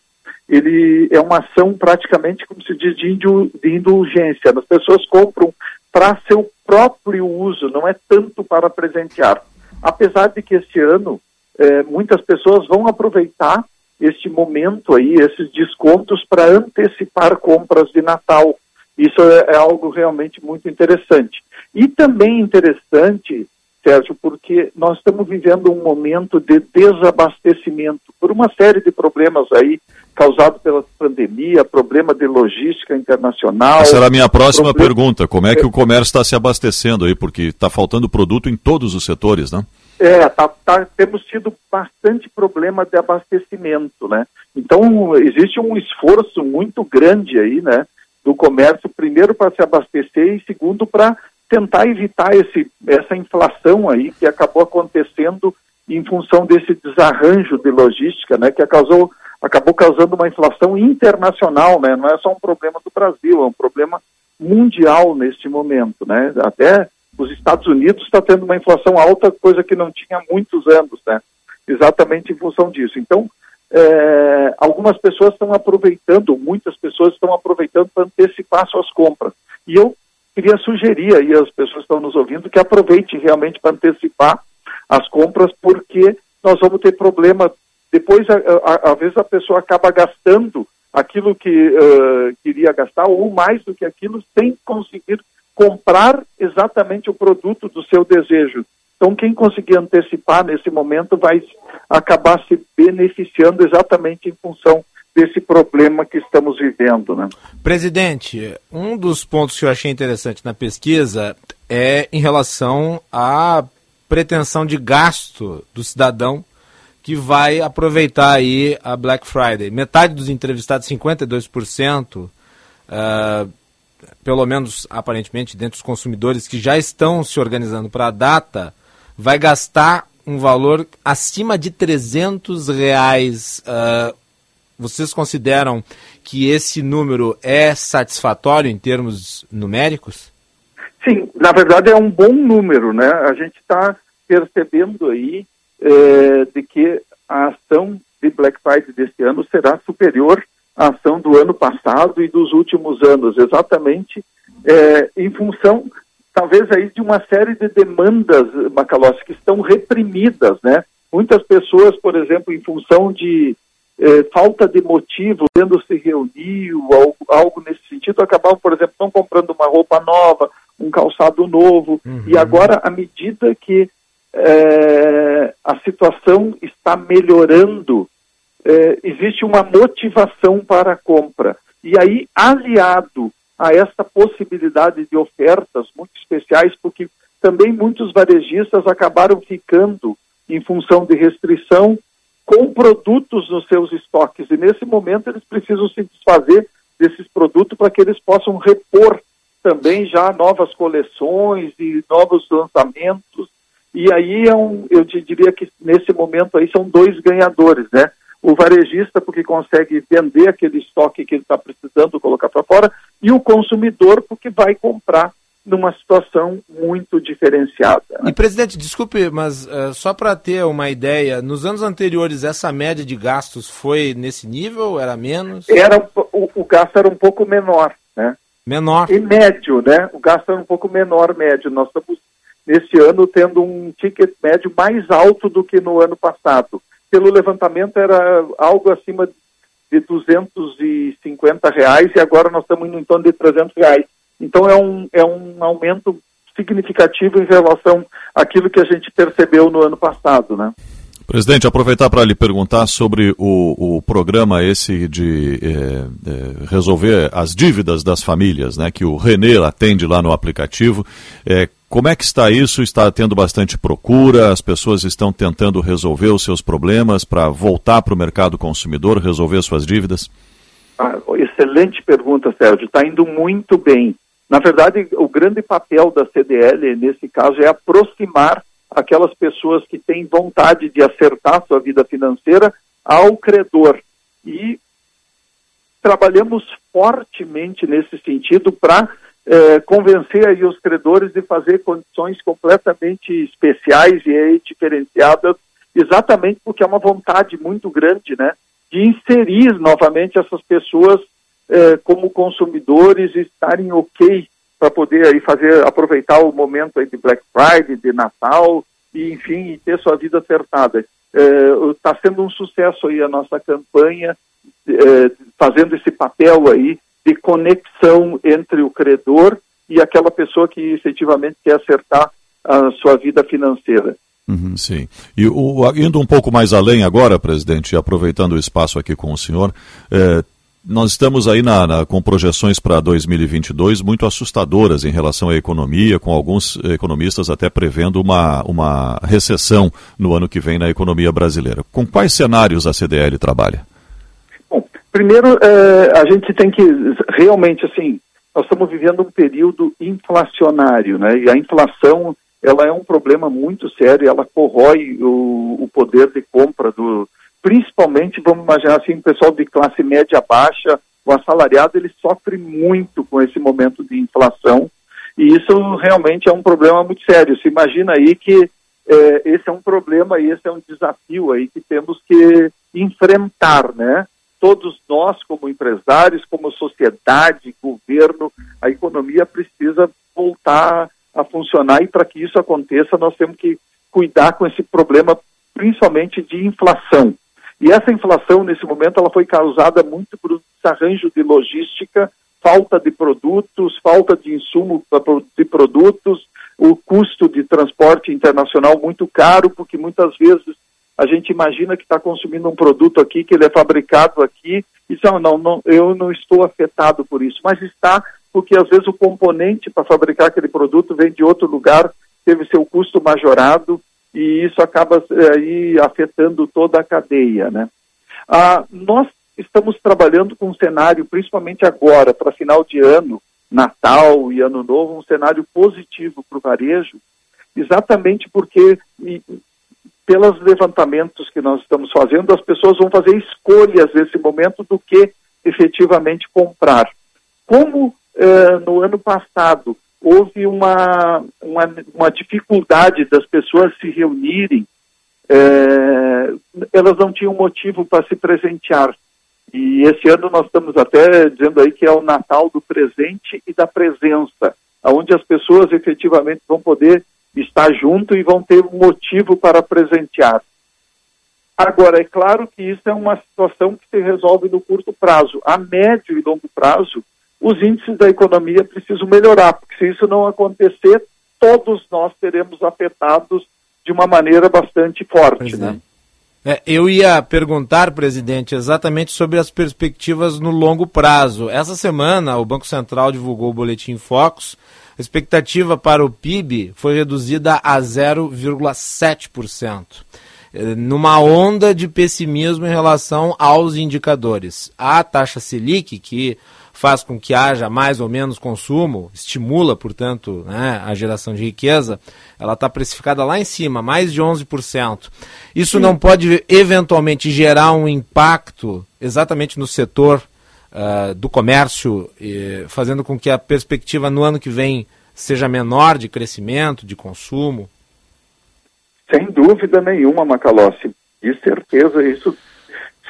Ele é uma ação praticamente, como se diz, de, indu- de indulgência. As pessoas compram para seu próprio uso, não é tanto para presentear. apesar de que este ano eh, muitas pessoas vão aproveitar este momento aí, esses descontos para antecipar compras de Natal. Isso é, é algo realmente muito interessante. E também interessante, Sérgio, porque nós estamos vivendo um momento de desabastecimento por uma série de problemas aí causado pela pandemia, problema de logística internacional. Essa era a minha próxima problema... pergunta. Como é que o comércio está se abastecendo aí? Porque está faltando produto em todos os setores, né? É, tá, tá, temos tido bastante problema de abastecimento, né? Então, existe um esforço muito grande aí, né, do comércio, primeiro para se abastecer e segundo para tentar evitar esse, essa inflação aí que acabou acontecendo em função desse desarranjo de logística, né, que causou, acabou causando uma inflação internacional, né? Não é só um problema do Brasil, é um problema mundial neste momento, né? Até os Estados Unidos está tendo uma inflação alta, coisa que não tinha há muitos anos, né? Exatamente em função disso. Então, é, algumas pessoas estão aproveitando, muitas pessoas estão aproveitando para antecipar suas compras. E eu queria sugerir aí às pessoas que estão nos ouvindo que aproveite realmente para antecipar as compras, porque nós vamos ter problema. Depois, às vezes, a pessoa acaba gastando aquilo que uh, queria gastar ou mais do que aquilo sem conseguir comprar exatamente o produto do seu desejo. Então, quem conseguir antecipar nesse momento vai acabar se beneficiando exatamente em função desse problema que estamos vivendo. Né? Presidente, um dos pontos que eu achei interessante na pesquisa é em relação à pretensão de gasto do cidadão que vai aproveitar aí a Black Friday. Metade dos entrevistados, 52%, uh, pelo menos aparentemente, dentre os consumidores que já estão se organizando para a data, vai gastar um valor acima de 300 reais. Uh, vocês consideram que esse número é satisfatório em termos numéricos? Sim, na verdade é um bom número, né? A gente está percebendo aí é, de que a ação de Black Friday deste ano será superior a ação do ano passado e dos últimos anos, exatamente é, em função, talvez aí, de uma série de demandas, Macalossi, que estão reprimidas, né? Muitas pessoas, por exemplo, em função de é, falta de motivo, tendo se reunir ou algo, algo, nesse sentido, acabavam, por exemplo, não comprando uma roupa nova, um calçado novo, uhum. e agora, à medida que é, a situação está melhorando, é, existe uma motivação para a compra. E aí, aliado a essa possibilidade de ofertas muito especiais, porque também muitos varejistas acabaram ficando, em função de restrição, com produtos nos seus estoques. E nesse momento eles precisam se desfazer desses produtos para que eles possam repor também já novas coleções e novos lançamentos. E aí é um, eu te diria que nesse momento aí são dois ganhadores, né? O varejista porque consegue vender aquele estoque que ele está precisando colocar para fora e o consumidor porque vai comprar numa situação muito diferenciada. Né? E presidente, desculpe, mas uh, só para ter uma ideia, nos anos anteriores essa média de gastos foi nesse nível? Era menos? Era o, o gasto era um pouco menor, né? Menor. E médio, né? O gasto era um pouco menor, médio. Nós estamos nesse ano tendo um ticket médio mais alto do que no ano passado pelo levantamento era algo acima de 250 reais e agora nós estamos indo em torno de 300 reais. Então é um, é um aumento significativo em relação àquilo que a gente percebeu no ano passado, né? Presidente, aproveitar para lhe perguntar sobre o, o programa esse de é, é, resolver as dívidas das famílias, né, que o Renê atende lá no aplicativo. É, como é que está isso? Está tendo bastante procura? As pessoas estão tentando resolver os seus problemas para voltar para o mercado consumidor, resolver suas dívidas? Ah, excelente pergunta, Sérgio. Está indo muito bem. Na verdade, o grande papel da CDL, nesse caso, é aproximar aquelas pessoas que têm vontade de acertar sua vida financeira ao credor. E trabalhamos fortemente nesse sentido para eh, convencer aí os credores de fazer condições completamente especiais e diferenciadas, exatamente porque é uma vontade muito grande, né, de inserir novamente essas pessoas eh, como consumidores e estarem ok para poder aí fazer aproveitar o momento aí de Black Friday, de Natal e, enfim, e ter sua vida acertada. Está sendo um sucesso aí a nossa campanha, fazendo esse papel aí de conexão entre o credor e aquela pessoa que efetivamente quer acertar a sua vida financeira. Uhum, sim. E o, indo um pouco mais além agora, presidente, aproveitando o espaço aqui com o senhor, eh, nós estamos aí na, na, com projeções para 2022 muito assustadoras em relação à economia, com alguns economistas até prevendo uma, uma recessão no ano que vem na economia brasileira. Com quais cenários a CDL trabalha? Bom, primeiro, eh, a gente tem que realmente, assim, nós estamos vivendo um período inflacionário, né? E a inflação ela é um problema muito sério, ela corrói o, o poder de compra do, principalmente, vamos imaginar assim, o pessoal de classe média baixa, o assalariado, ele sofre muito com esse momento de inflação, e isso realmente é um problema muito sério. Se imagina aí que é, esse é um problema e esse é um desafio aí que temos que enfrentar, né? Todos nós, como empresários, como sociedade, governo, a economia precisa voltar a funcionar e para que isso aconteça nós temos que cuidar com esse problema principalmente de inflação. E essa inflação nesse momento ela foi causada muito por desarranjo de logística, falta de produtos, falta de insumo de produtos, o custo de transporte internacional muito caro, porque muitas vezes a gente imagina que está consumindo um produto aqui, que ele é fabricado aqui, e não, não, não, eu não estou afetado por isso, mas está porque às vezes o componente para fabricar aquele produto vem de outro lugar, teve seu custo majorado e isso acaba eh, aí afetando toda a cadeia, né? Ah, nós estamos trabalhando com um cenário, principalmente agora, para final de ano, Natal e Ano Novo, um cenário positivo para o varejo, exatamente porque e, pelos levantamentos que nós estamos fazendo, as pessoas vão fazer escolhas nesse momento do que efetivamente comprar. Como uh, no ano passado houve uma, uma, uma, dificuldade das pessoas se reunirem, uh, elas não tinham motivo para se presentear. E esse ano nós estamos até dizendo aí que é o Natal do presente e da presença, onde as pessoas efetivamente vão poder estar junto e vão ter um motivo para presentear. Agora, é claro que isso é uma situação que se resolve no curto prazo. A médio e longo prazo, os índices da economia precisam melhorar, porque se isso não acontecer, todos nós seremos afetados de uma maneira bastante forte, né? É, eu ia perguntar, presidente, exatamente sobre as perspectivas no longo prazo. Essa semana, o Banco Central divulgou o boletim Focus. A expectativa para o PIB foi reduzida a 0,7%, é, numa onda de pessimismo em relação aos indicadores. A taxa Selic, que faz com que haja mais ou menos consumo, estimula, portanto, né, a geração de riqueza, ela está precificada lá em cima, mais de 11%. Isso Sim. não pode eventualmente gerar um impacto exatamente no setor uh, do comércio, fazendo com que a perspectiva no ano que vem seja menor de crescimento, de consumo? Sem dúvida nenhuma, Macalossi. De certeza, isso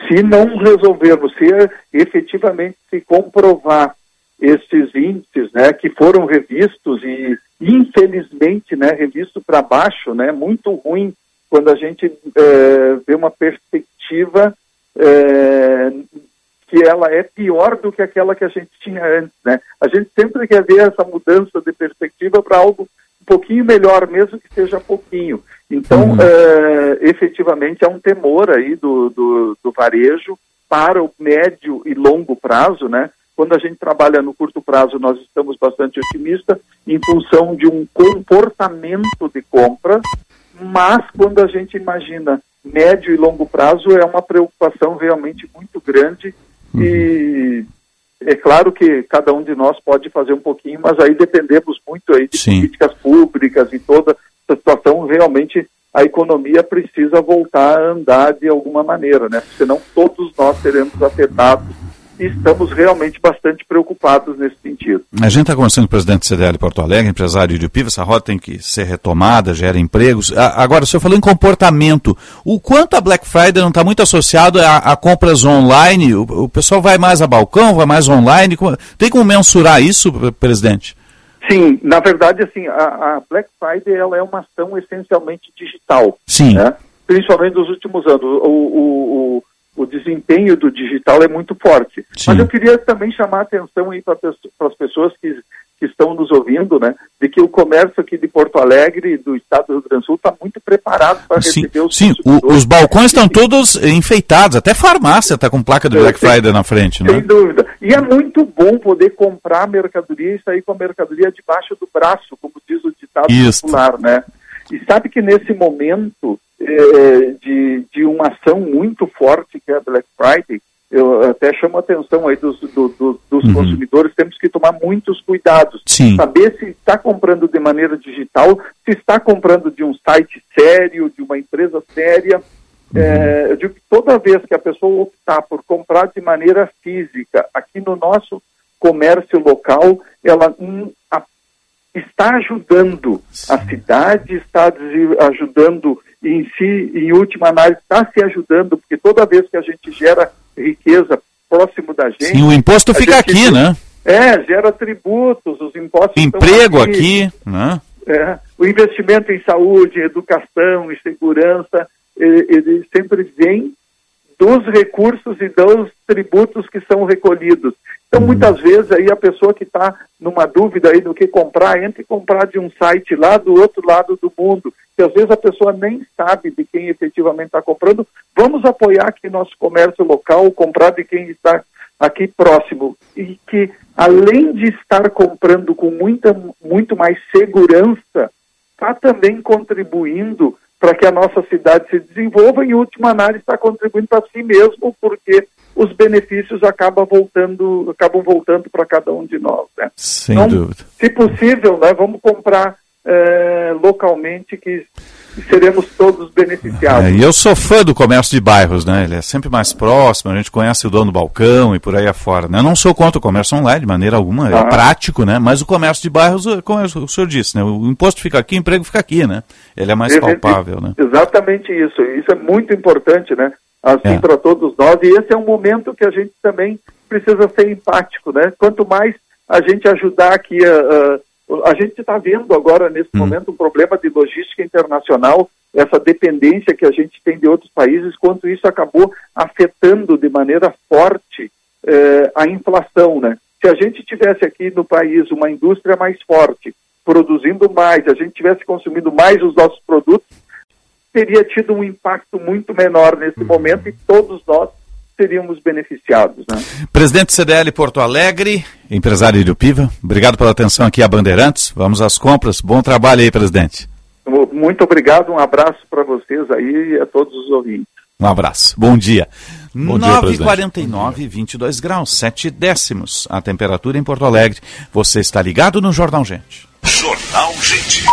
se não resolvermos, se efetivamente se comprovar esses índices, né, que foram revistos e infelizmente, né, revisto para baixo, né, muito ruim quando a gente é, vê uma perspectiva é, que ela é pior do que aquela que a gente tinha antes, né? A gente sempre quer ver essa mudança de perspectiva para algo pouquinho melhor, mesmo que seja pouquinho. Então, uhum. é, efetivamente, é um temor aí do, do, do, varejo para o médio e longo prazo, né? Quando a gente trabalha no curto prazo, nós estamos bastante otimistas em função de um comportamento de compras, mas quando a gente imagina médio e longo prazo, é uma preocupação realmente muito grande uhum. e é claro que cada um de nós pode fazer um pouquinho, mas aí dependemos muito aí de Sim. políticas públicas e toda situação, realmente a economia precisa voltar a andar de alguma maneira, né? Senão todos nós seremos afetados e estamos realmente bastante preocupados nesse sentido. A gente está conversando com o presidente do CDL Porto Alegre, empresário de PIB, essa rota tem que ser retomada, gera empregos. Agora, o senhor falou em comportamento. O quanto a Black Friday não está muito associado a, a compras online? O, o, pessoal vai mais a balcão, vai mais online? Tem como mensurar isso, presidente? Sim, na verdade, assim, a, a, Black Friday ela é uma ação essencialmente digital. Sim. Né? Principalmente nos últimos anos. O, o, o, o desempenho do digital é muito forte. Sim. Mas eu queria também chamar a atenção aí para as pessoas que, que estão nos ouvindo, né, de que o comércio aqui de Porto Alegre, do estado do Rio Grande do Sul, está muito preparado para receber os Sim, o, os balcões estão todos enfeitados, até farmácia está com placa do Black Friday na frente, né? Sem dúvida. E é muito bom poder comprar mercadoria e sair com a mercadoria debaixo do braço, como diz o ditado Isso. popular, né? E sabe que nesse momento é, de, de uma ação muito forte que é a Black Friday, eu até chamo a atenção aí dos, do, do, dos uhum. consumidores, temos que tomar muitos cuidados. Sim. Saber se está comprando de maneira digital, se está comprando de um site sério, de uma empresa séria. Uhum. É, eu digo que toda vez que a pessoa optar por comprar de maneira física, aqui no nosso comércio local, ela hum, está ajudando Sim. a cidade, está ajudando em si, em última análise, está se ajudando, porque toda vez que a gente gera riqueza próximo da gente. Sim, o imposto fica aqui, né? É, gera tributos, os impostos. Emprego aqui, aqui, né? É, o investimento em saúde, educação e segurança, ele, ele sempre vem dos recursos e dos tributos que são recolhidos. Então, uhum. muitas vezes, aí a pessoa que está numa dúvida aí do que comprar, entre comprar de um site lá do outro lado do mundo, que às vezes a pessoa nem sabe de quem efetivamente está comprando. Vamos apoiar aqui nosso comércio local, comprar de quem está aqui próximo. E que, além de estar comprando com muita, muito mais segurança, está também contribuindo para que a nossa cidade se desenvolva e, em última análise, está contribuindo para si mesmo, porque os benefícios acabam voltando, acabam voltando para cada um de nós. Né? Sem então, dúvida. Se possível, né, vamos comprar é, localmente que seremos todos beneficiados. É, e eu sou fã do comércio de bairros, né? Ele é sempre mais próximo, a gente conhece o dono do balcão e por aí afora. Né? Eu não sou contra o comércio online de maneira alguma, ah. é prático, né? Mas o comércio de bairros, como o senhor disse, né? O imposto fica aqui, o emprego fica aqui, né? Ele é mais palpável, né? Exatamente isso. Isso é muito importante, né? Assim é. para todos nós. E esse é um momento que a gente também precisa ser empático, né? Quanto mais a gente ajudar aqui a, a a gente está vendo agora, nesse hum. momento, um problema de logística internacional, essa dependência que a gente tem de outros países, quanto isso acabou afetando de maneira forte eh, a inflação. Né? Se a gente tivesse aqui no país uma indústria mais forte, produzindo mais, a gente tivesse consumindo mais os nossos produtos, teria tido um impacto muito menor nesse hum. momento e todos nós seríamos beneficiados. Né? Presidente CDL Porto Alegre, empresário do Piva, obrigado pela atenção aqui a Bandeirantes. Vamos às compras. Bom trabalho aí, presidente. Muito obrigado, um abraço para vocês aí e a todos os ouvintes. Um abraço, bom dia. Bom 9h49, 22 graus, 7 décimos a temperatura em Porto Alegre. Você está ligado no Jornal Gente. Jornal Gente.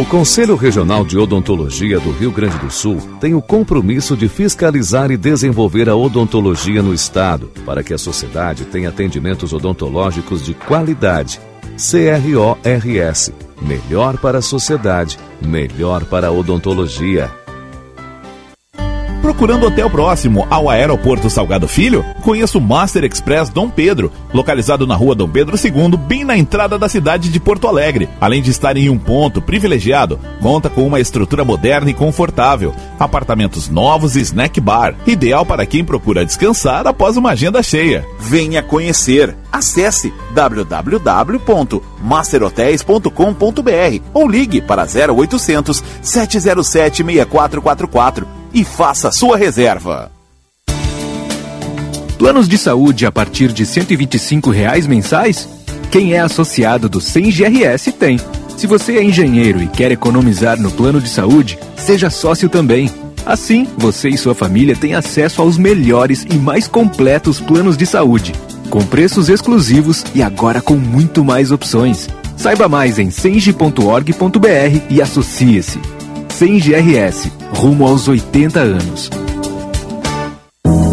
O Conselho Regional de Odontologia do Rio Grande do Sul tem o compromisso de fiscalizar e desenvolver a odontologia no Estado, para que a sociedade tenha atendimentos odontológicos de qualidade. CRORS Melhor para a sociedade, melhor para a odontologia. Procurando hotel próximo ao Aeroporto Salgado Filho? Conheça o Master Express Dom Pedro, localizado na rua Dom Pedro II, bem na entrada da cidade de Porto Alegre. Além de estar em um ponto privilegiado, conta com uma estrutura moderna e confortável, apartamentos novos e snack bar, ideal para quem procura descansar após uma agenda cheia. Venha conhecer. Acesse www.masterhotels.com.br ou ligue para 0800 707 6444 e faça sua reserva. Planos de saúde a partir de 125 reais mensais? Quem é associado do 100GRS tem. Se você é engenheiro e quer economizar no plano de saúde, seja sócio também. Assim, você e sua família têm acesso aos melhores e mais completos planos de saúde, com preços exclusivos e agora com muito mais opções. Saiba mais em senge.org.br e associe-se. 100GRS, rumo aos 80 anos.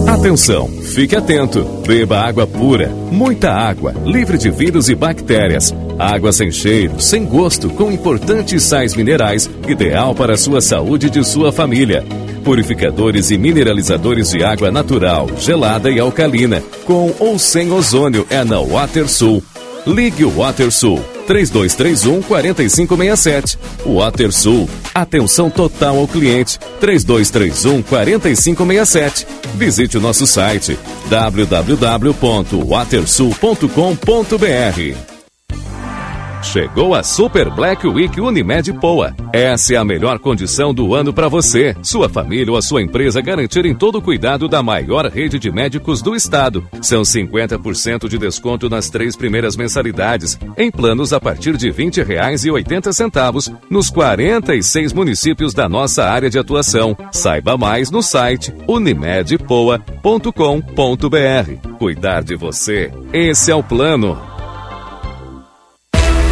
Atenção, fique atento. Beba água pura, muita água, livre de vírus e bactérias. Água sem cheiro, sem gosto, com importantes sais minerais, ideal para a sua saúde e de sua família. Purificadores e mineralizadores de água natural, gelada e alcalina, com ou sem ozônio é na WaterSul. Ligue o WaterSul 3231 4567. WaterSul, atenção total ao cliente 3231 4567. Visite o nosso site www.watersul.com.br. Chegou a Super Black Week Unimed Poa. Essa é a melhor condição do ano para você, sua família ou a sua empresa garantirem todo o cuidado da maior rede de médicos do estado. São 50% de desconto nas três primeiras mensalidades, em planos a partir de R$ 20,80 nos 46 municípios da nossa área de atuação. Saiba mais no site unimedpoa.com.br. Cuidar de você, esse é o plano.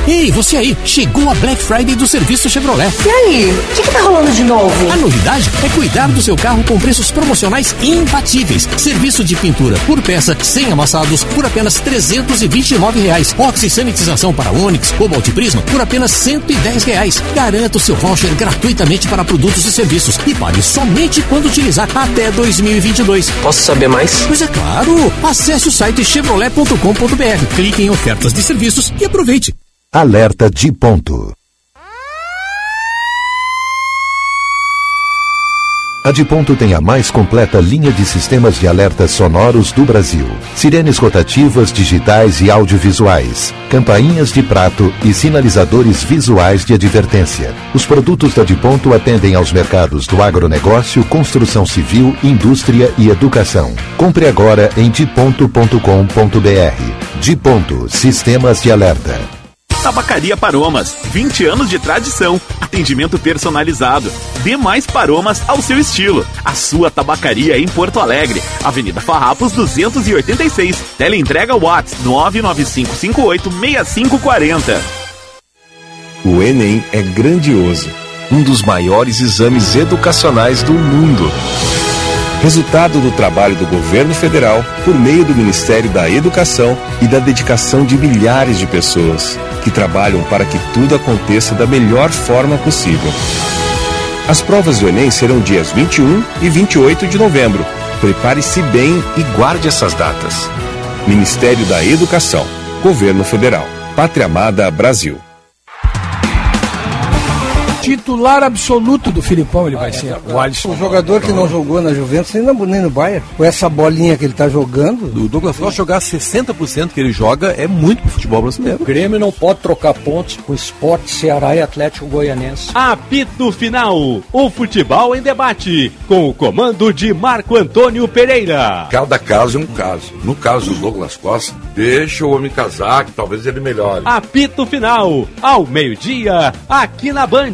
Ei, você aí, chegou a Black Friday do serviço Chevrolet. E aí, o que, que tá rolando de novo? A novidade é cuidar do seu carro com preços promocionais imbatíveis. Serviço de pintura por peça, sem amassados, por apenas 329 reais. Oxi sanitização para Onix, Cobalt Prisma por apenas 110 reais. Garanta o seu voucher gratuitamente para produtos e serviços e pague somente quando utilizar até 2022. Posso saber mais? Pois é claro. Acesse o site chevrolet.com.br, clique em ofertas de serviços e aproveite. Alerta de ponto. A de ponto tem a mais completa linha de sistemas de alertas sonoros do Brasil. Sirenes rotativas, digitais e audiovisuais, campainhas de prato e sinalizadores visuais de advertência. Os produtos da de ponto atendem aos mercados do agronegócio, construção civil, indústria e educação. Compre agora em diponto.com.br. De ponto, sistemas de alerta. Tabacaria Paromas, 20 anos de tradição, atendimento personalizado. Dê mais paromas ao seu estilo. A sua tabacaria em Porto Alegre, Avenida Farrapos 286. Teleentrega Watts 995586540. O Enem é grandioso, um dos maiores exames educacionais do mundo. Resultado do trabalho do governo federal por meio do Ministério da Educação e da dedicação de milhares de pessoas que trabalham para que tudo aconteça da melhor forma possível. As provas do Enem serão dias 21 e 28 de novembro. Prepare-se bem e guarde essas datas. Ministério da Educação, Governo Federal, Pátria Amada Brasil titular absoluto do Filipão ele vai ser, o Alisson. Um jogador que não jogou na Juventus nem, no, nem no Bayern. Com essa bolinha que ele está jogando. O Douglas Costa jogar 60% que ele joga é muito pro futebol brasileiro. O Grêmio não pode trocar pontos com o Esporte, Ceará e Atlético Goianense. Apito Final, o futebol em debate, com o comando de Marco Antônio Pereira. Cada caso é um caso. No caso do Douglas Costa, deixa o homem casar, que talvez ele melhore. Apito Final, ao meio-dia, aqui na Band.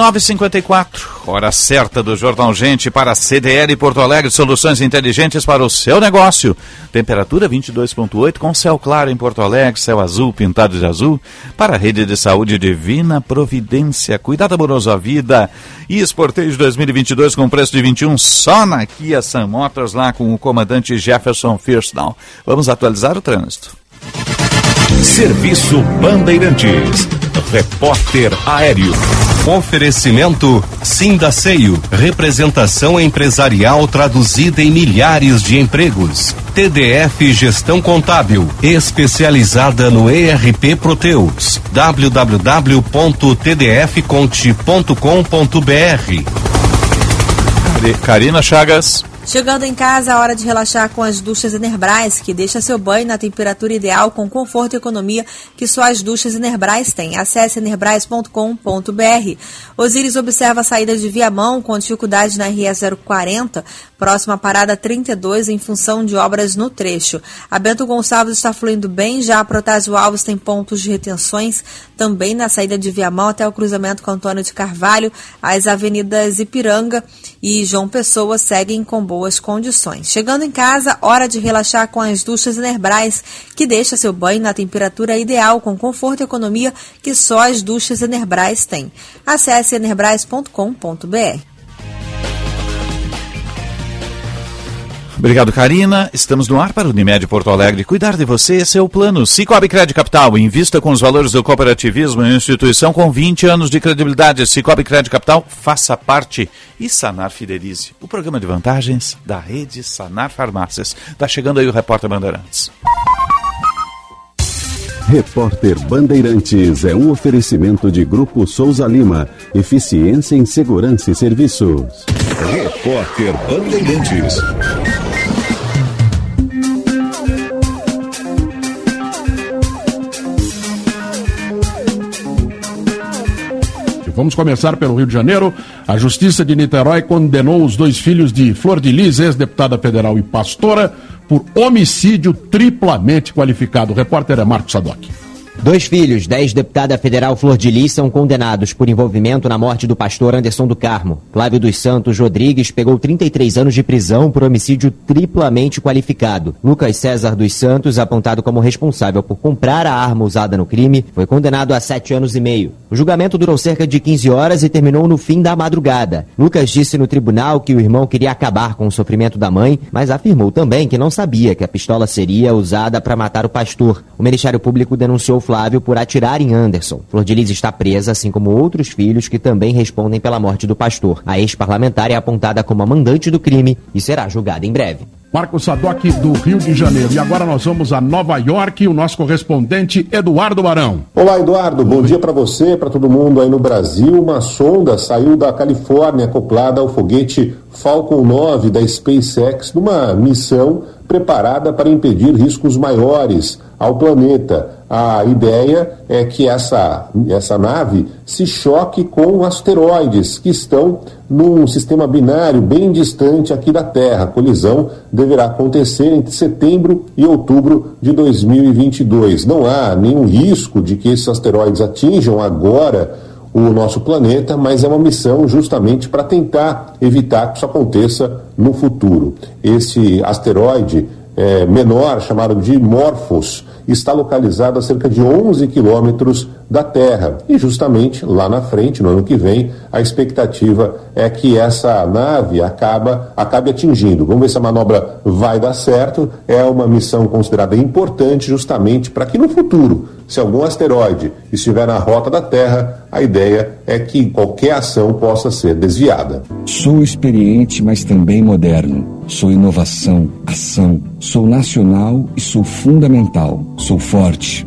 Nove cinquenta e quatro. Hora certa do Jornal Gente para CDL Porto Alegre, soluções inteligentes para o seu negócio. Temperatura 22.8 com céu claro em Porto Alegre, céu azul pintado de azul. Para a rede de saúde Divina Providência, cuidado amoroso à vida. E Esportejo 2022 com preço de 21 só na Kia Sun Motors lá com o comandante Jefferson Firstdown. Vamos atualizar o trânsito. Serviço Bandeirantes. Repórter Aéreo. Oferecimento Sindaceio, representação empresarial traduzida em milhares de empregos. TDF Gestão Contábil, especializada no ERP Proteus. www.tdfconte.com.br Karina Chagas. Chegando em casa, a hora de relaxar com as duchas Enerbrais, que deixa seu banho na temperatura ideal com conforto e economia que só as duchas Enerbrais têm. Acesse enerbrais.com.br. Osiris observa a saída de Viamão com dificuldade na RE 040, próxima parada 32, em função de obras no trecho. A Bento Gonçalves está fluindo bem, já a Protásio Alves tem pontos de retenções também na saída de Viamão até o cruzamento com Antônio de Carvalho. As avenidas Ipiranga e João Pessoa seguem com boas condições. Chegando em casa, hora de relaxar com as duchas Enerbrais, que deixa seu banho na temperatura ideal com conforto e economia que só as duchas Enerbrais têm. Acesse enerbrais.com.br. Obrigado, Karina. Estamos no ar para o Unimed Porto Alegre. Cuidar de você, esse é o plano. Cicobi Crédito Capital. Invista com os valores do cooperativismo em instituição com 20 anos de credibilidade. Cicobi Crédito Capital, faça parte. E Sanar Fidelize, o programa de vantagens da rede Sanar Farmácias. Está chegando aí o repórter Bandeirantes. Repórter Bandeirantes é um oferecimento de Grupo Souza Lima. Eficiência em Segurança e Serviços. Repórter Bandeirantes. Vamos começar pelo Rio de Janeiro. A Justiça de Niterói condenou os dois filhos de Flor de Lis, ex-deputada federal e pastora, por homicídio triplamente qualificado. O repórter é Marcos Sadoc. Dois filhos da ex-deputada federal Flor de Lis são condenados por envolvimento na morte do pastor Anderson do Carmo. Flávio dos Santos Rodrigues pegou 33 anos de prisão por homicídio triplamente qualificado. Lucas César dos Santos, apontado como responsável por comprar a arma usada no crime, foi condenado a sete anos e meio. O julgamento durou cerca de 15 horas e terminou no fim da madrugada. Lucas disse no tribunal que o irmão queria acabar com o sofrimento da mãe, mas afirmou também que não sabia que a pistola seria usada para matar o pastor. O Ministério Público denunciou Flávio por atirar em Anderson. Flor de Lis está presa, assim como outros filhos que também respondem pela morte do pastor. A ex-parlamentar é apontada como a mandante do crime e será julgada em breve. Marcos Sadoc do Rio de Janeiro. E agora nós vamos a Nova York, o nosso correspondente Eduardo Barão. Olá, Eduardo. Bom dia para você, para todo mundo aí no Brasil. Uma sonda saiu da Califórnia acoplada ao foguete Falcon 9 da SpaceX numa missão preparada para impedir riscos maiores ao planeta. A ideia é que essa, essa nave se choque com asteroides que estão num sistema binário bem distante aqui da Terra. A colisão deverá acontecer entre setembro e outubro de 2022. Não há nenhum risco de que esses asteroides atinjam agora o nosso planeta, mas é uma missão justamente para tentar evitar que isso aconteça no futuro. Esse asteroide é, menor, chamado de Morphos, está localizado a cerca de 11 quilômetros da Terra. E justamente lá na frente, no ano que vem, a expectativa é que essa nave acaba, acabe atingindo. Vamos ver se a manobra vai dar certo. É uma missão considerada importante justamente para que no futuro, se algum asteroide estiver na rota da Terra, a ideia é que qualquer ação possa ser desviada. Sou experiente, mas também moderno. Sou inovação, ação. Sou nacional e sou fundamental. Sou forte.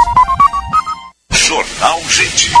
Jornal Gente.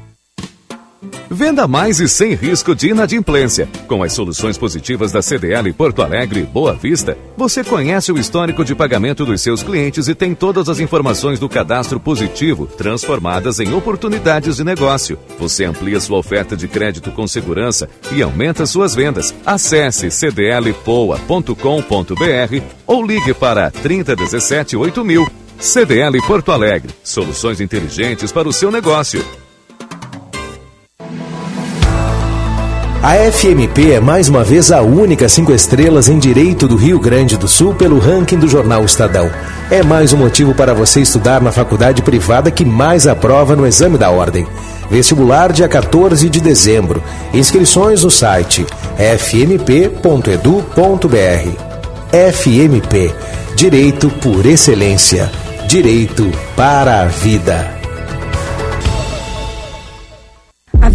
Venda mais e sem risco de inadimplência. Com as soluções positivas da CDL Porto Alegre e Boa Vista, você conhece o histórico de pagamento dos seus clientes e tem todas as informações do cadastro positivo transformadas em oportunidades de negócio. Você amplia sua oferta de crédito com segurança e aumenta suas vendas. Acesse cdlpoa.com.br ou ligue para 3017 8000. CDL Porto Alegre. Soluções inteligentes para o seu negócio. A FMP é mais uma vez a única cinco estrelas em Direito do Rio Grande do Sul pelo ranking do jornal Estadão. É mais um motivo para você estudar na faculdade privada que mais aprova no exame da ordem. Vestibular dia 14 de dezembro. Inscrições no site fmp.edu.br. FMP Direito por Excelência. Direito para a Vida.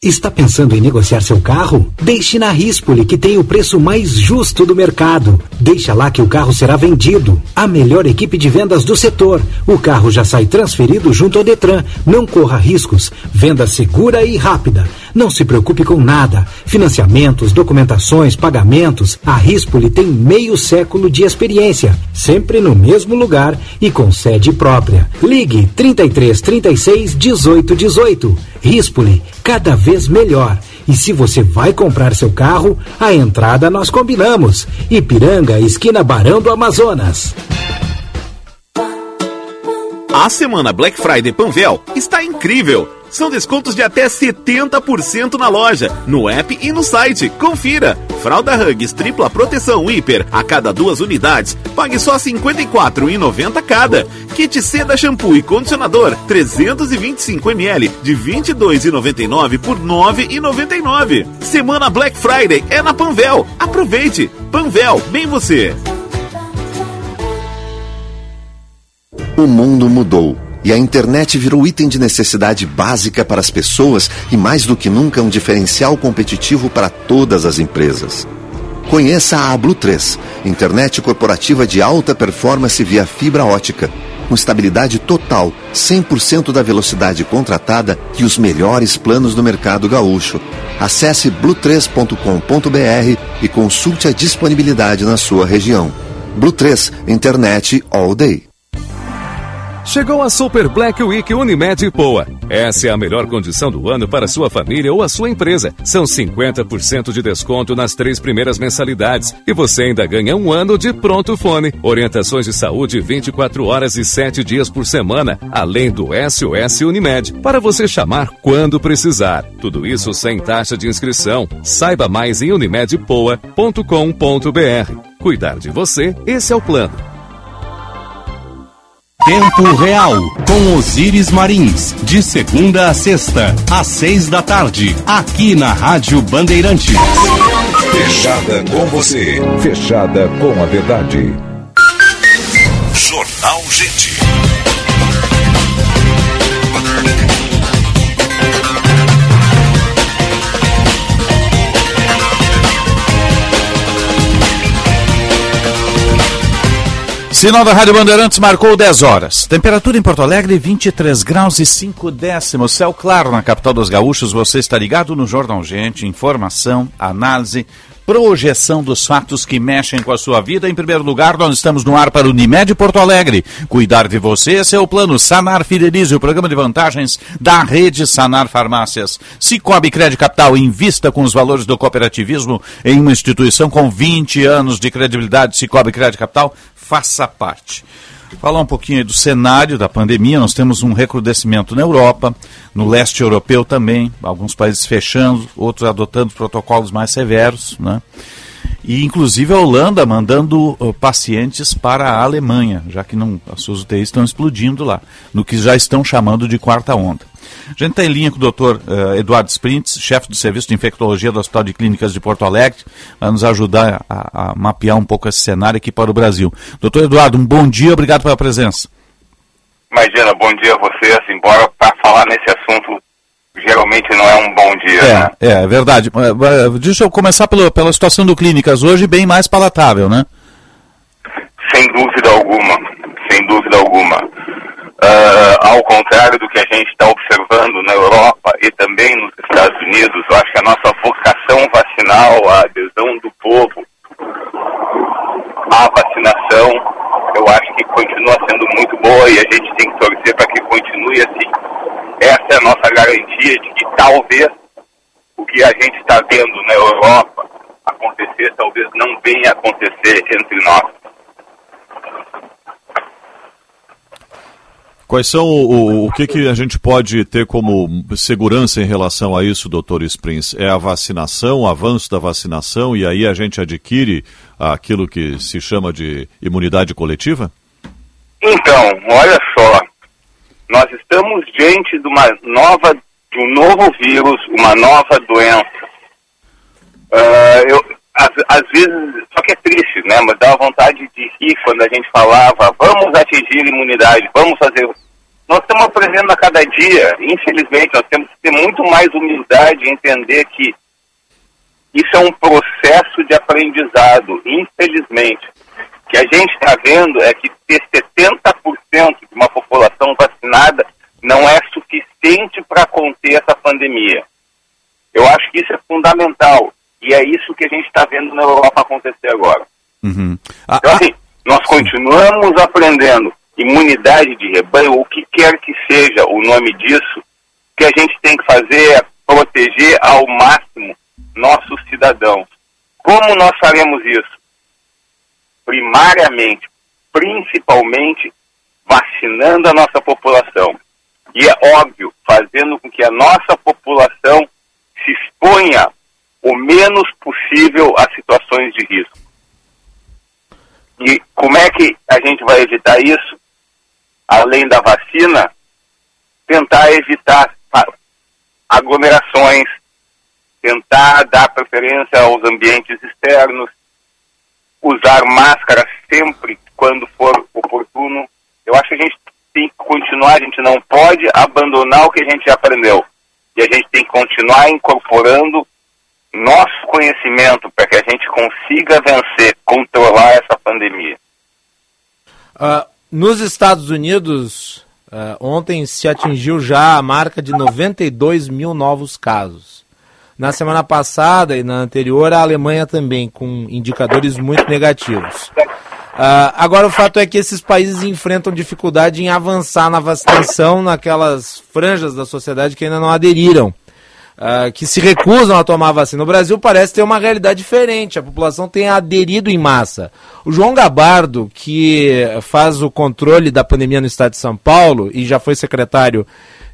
Está pensando em negociar seu carro? Deixe na Rispoli, que tem o preço mais justo do mercado. Deixa lá que o carro será vendido. A melhor equipe de vendas do setor. O carro já sai transferido junto ao Detran. Não corra riscos. Venda segura e rápida. Não se preocupe com nada. Financiamentos, documentações, pagamentos. A Rispoli tem meio século de experiência. Sempre no mesmo lugar e com sede própria. Ligue 33 36 18 18. Rispoli, cada vez melhor. E se você vai comprar seu carro, a entrada nós combinamos. Ipiranga, esquina Barão do Amazonas. A semana Black Friday Panvel está incrível. São descontos de até 70% na loja, no app e no site. Confira! Fralda Hugs tripla proteção hiper a cada duas unidades, pague só R$ 54,90 cada. Kit Seda shampoo e condicionador 325 ml de R$ 22,99 por R$ 9,99. Semana Black Friday é na Panvel. Aproveite! Panvel, bem você! O mundo mudou e a internet virou item de necessidade básica para as pessoas e, mais do que nunca, um diferencial competitivo para todas as empresas. Conheça a Blue 3, internet corporativa de alta performance via fibra ótica, com estabilidade total, 100% da velocidade contratada e os melhores planos do mercado gaúcho. Acesse blue3.com.br e consulte a disponibilidade na sua região. Blue 3, internet all day. Chegou a Super Black Week Unimed Poa. Essa é a melhor condição do ano para sua família ou a sua empresa. São 50% de desconto nas três primeiras mensalidades e você ainda ganha um ano de pronto fone. Orientações de saúde 24 horas e 7 dias por semana, além do SOS Unimed, para você chamar quando precisar. Tudo isso sem taxa de inscrição. Saiba mais em unimedpoa.com.br. Cuidar de você, esse é o plano. Tempo Real, com Osíris Marins, de segunda a sexta, às seis da tarde, aqui na Rádio Bandeirantes. Fechada com você, fechada com a verdade. Jornal Gente. Sinal da Rádio Bandeirantes marcou 10 horas. Temperatura em Porto Alegre, 23 graus e 5 décimos. Céu claro na capital dos gaúchos. Você está ligado no Jornal Gente. Informação, análise, projeção dos fatos que mexem com a sua vida. Em primeiro lugar, nós estamos no ar para o Unimed Porto Alegre. Cuidar de você, esse é o plano Sanar Fidelize, o programa de vantagens da rede Sanar Farmácias. Cicobi Crédito Capital, invista com os valores do cooperativismo em uma instituição com 20 anos de credibilidade. Cicobi Crédito Capital, faça parte. Falar um pouquinho do cenário da pandemia, nós temos um recrudescimento na Europa, no leste europeu também, alguns países fechando, outros adotando protocolos mais severos, né? E inclusive a Holanda mandando uh, pacientes para a Alemanha, já que não, as suas UTIs estão explodindo lá, no que já estão chamando de quarta onda. A gente está em linha com o doutor uh, Eduardo Sprints, chefe do Serviço de Infectologia do Hospital de Clínicas de Porto Alegre, para nos ajudar a, a, mapear um pouco esse cenário aqui para o Brasil. Doutor Eduardo, um bom dia, obrigado pela presença. Imagina, bom dia a vocês, embora para falar nesse assunto geralmente não é um bom dia. É, né? é, é verdade. Deixa eu começar pela, pela situação do Clínicas hoje, bem mais palatável, né? Sem dúvida alguma, sem dúvida alguma. Uh, ao contrário do que a gente está observando na Europa e também nos Estados Unidos, eu acho que a nossa vocação vacinal, a adesão do povo à vacinação, eu acho que continua sendo muito boa e a gente tem que torcer para que continue assim. Essa é a nossa garantia de que talvez o que a gente está vendo na Europa acontecer, talvez não venha acontecer entre nós. Quais são o, o, que, que a gente pode ter como segurança em relação a isso, doutor Springs? É a vacinação, o avanço da vacinação, e aí a gente adquire aquilo que se chama de imunidade coletiva? Então, olha só, nós estamos diante de uma nova, de um novo vírus, uma nova doença. Uh, eu, às, às, vezes, só que é triste, né? Mas dá vontade quando a gente falava, vamos atingir imunidade, vamos fazer. Nós estamos aprendendo a cada dia, infelizmente, nós temos que ter muito mais humildade e entender que isso é um processo de aprendizado, infelizmente. O que a gente está vendo é que ter 70% de uma população vacinada não é suficiente para conter essa pandemia. Eu acho que isso é fundamental. E é isso que a gente está vendo na Europa acontecer agora. Uhum. Ah, então, assim, nós continuamos aprendendo imunidade de rebanho, o que quer que seja o nome disso, que a gente tem que fazer é proteger ao máximo nossos cidadãos. Como nós faremos isso? Primariamente, principalmente, vacinando a nossa população. E é óbvio, fazendo com que a nossa população se exponha o menos possível a situações de risco. E como é que a gente vai evitar isso? Além da vacina, tentar evitar aglomerações, tentar dar preferência aos ambientes externos, usar máscara sempre quando for oportuno. Eu acho que a gente tem que continuar, a gente não pode abandonar o que a gente aprendeu. E a gente tem que continuar incorporando nosso conhecimento para que a gente consiga vencer, controlar essa pandemia. Uh, nos Estados Unidos, uh, ontem se atingiu já a marca de 92 mil novos casos. Na semana passada e na anterior, a Alemanha também, com indicadores muito negativos. Uh, agora, o fato é que esses países enfrentam dificuldade em avançar na vacinação naquelas franjas da sociedade que ainda não aderiram uh, que se recusam a tomar a vacina. No Brasil parece ter uma realidade diferente, a população tem aderido em massa. O João Gabardo, que faz o controle da pandemia no estado de São Paulo e já foi secretário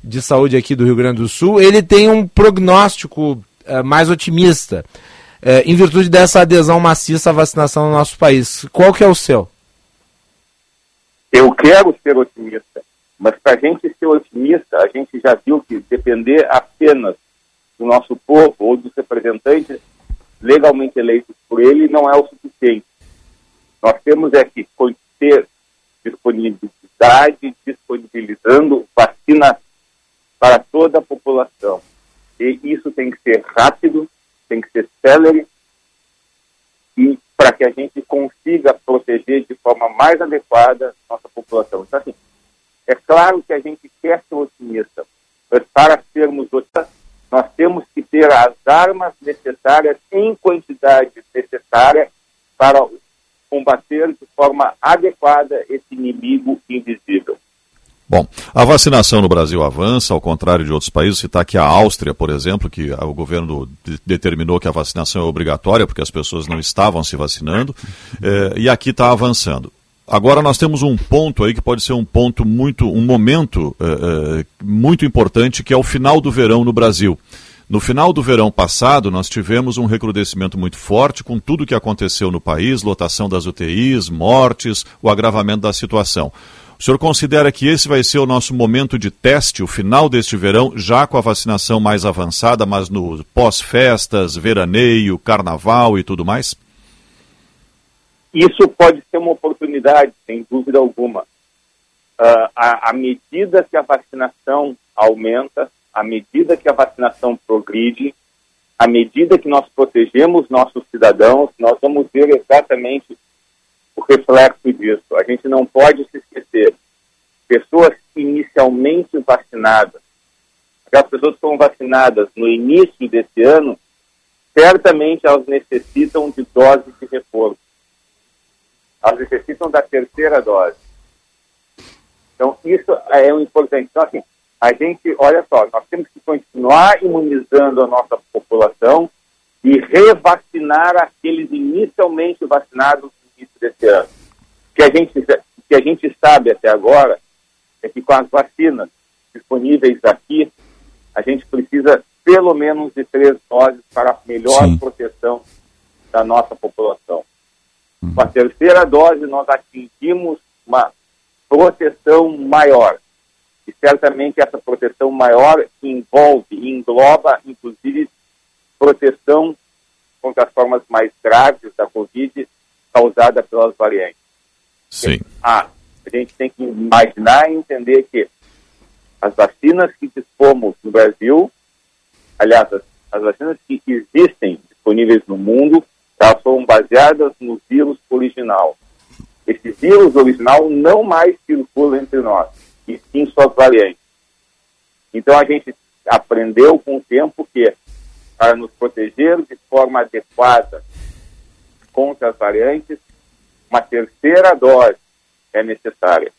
de saúde aqui do Rio Grande do Sul, ele tem um prognóstico uh, mais otimista, uh, em virtude dessa adesão maciça à vacinação no nosso país. Qual que é o seu? Eu quero ser otimista, mas para a gente ser otimista, a gente já viu que depender apenas do nosso povo ou dos representantes legalmente eleitos por ele não é o suficiente. Nós temos é que ter disponibilidade, disponibilizando vacina para toda a população. E isso tem que ser rápido, tem que ser célere, e para que a gente consiga proteger de forma mais adequada nossa população. Então, assim, é claro que a gente quer ser otimista, mas para sermos otimistas, nós temos que ter as armas necessárias em quantidade necessária para combater de forma adequada esse inimigo invisível. Bom, a vacinação no Brasil avança, ao contrário de outros países. Citar aqui a Áustria, por exemplo, que o governo de determinou que a vacinação é obrigatória, porque as pessoas não estavam se vacinando, é, e aqui está avançando. Agora nós temos um ponto aí que pode ser um ponto muito, um momento é, é, muito importante, que é o final do verão no Brasil. No final do verão passado, nós tivemos um recrudescimento muito forte com tudo o que aconteceu no país, lotação das UTIs, mortes, o agravamento da situação. O senhor considera que esse vai ser o nosso momento de teste, o final deste verão, já com a vacinação mais avançada, mas no pós-festas, veraneio, carnaval e tudo mais? Isso pode ser uma oportunidade, sem dúvida alguma. Uh, à, à medida que a vacinação aumenta, à medida que a vacinação progride, à medida que nós protegemos nossos cidadãos, nós vamos ver exatamente o reflexo disso. A gente não pode se esquecer. Pessoas inicialmente vacinadas, aquelas pessoas que foram vacinadas no início desse ano, certamente elas necessitam de doses de reforço elas necessitam da terceira dose. Então, isso é um importante. Então, assim, a gente, olha só, nós temos que continuar imunizando a nossa população e revacinar aqueles inicialmente vacinados no início desse ano. O que a gente, que a gente sabe até agora é que com as vacinas disponíveis aqui, a gente precisa pelo menos de três doses para melhor Sim. proteção da nossa população. Com a terceira dose, nós atingimos uma proteção maior. E certamente essa proteção maior envolve, engloba, inclusive, proteção contra as formas mais graves da Covid causada pelas variantes. Sim. Ah, a gente tem que imaginar e entender que as vacinas que dispomos no Brasil, aliás, as, as vacinas que existem disponíveis no mundo, elas foram baseadas no vírus original. Esse vírus original não mais circula entre nós, e sim suas variantes. Então a gente aprendeu com o tempo que, para nos proteger de forma adequada contra as variantes, uma terceira dose é necessária.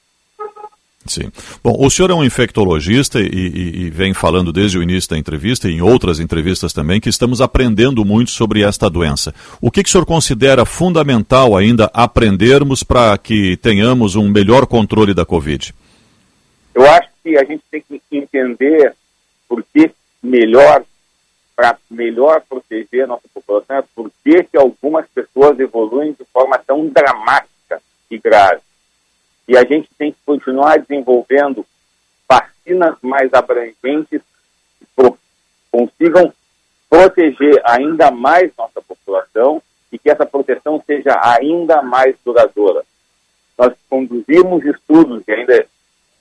Sim. Bom, o senhor é um infectologista e, e, e, vem falando desde o início da entrevista e em outras entrevistas também que estamos aprendendo muito sobre esta doença. O que, que o senhor considera fundamental ainda aprendermos para que tenhamos um melhor controle da Covid? Eu acho que a gente tem que entender por que melhor, para melhor proteger a nossa população, por que, que algumas pessoas evoluem de forma tão dramática e grave. E a gente tem que continuar desenvolvendo vacinas mais abrangentes que consigam proteger ainda mais nossa população e que essa proteção seja ainda mais duradoura. Nós conduzimos estudos e ainda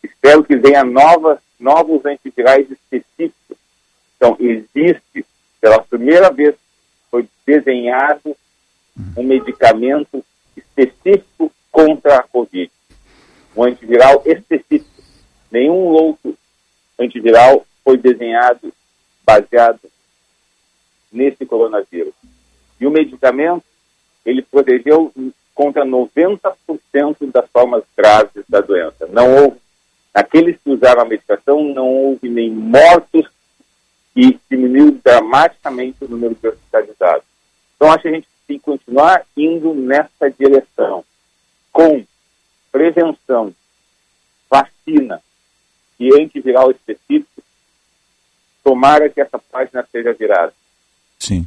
espero que venha novas, novos antivirais específicos. Então, existe, pela primeira vez, foi desenhado um medicamento específico contra a Covid um antiviral específico. Nenhum outro antiviral foi desenhado baseado nesse coronavírus. E o medicamento, ele protegeu contra 90% das formas graves da doença. Não houve, naqueles que usaram a medicação, não houve nem mortos e diminuiu dramaticamente o número de hospitalizados. Então, acho que a gente tem que continuar indo nessa direção, com prevenção, vacina e antiviral específico, tomara que essa página seja virada. Sim.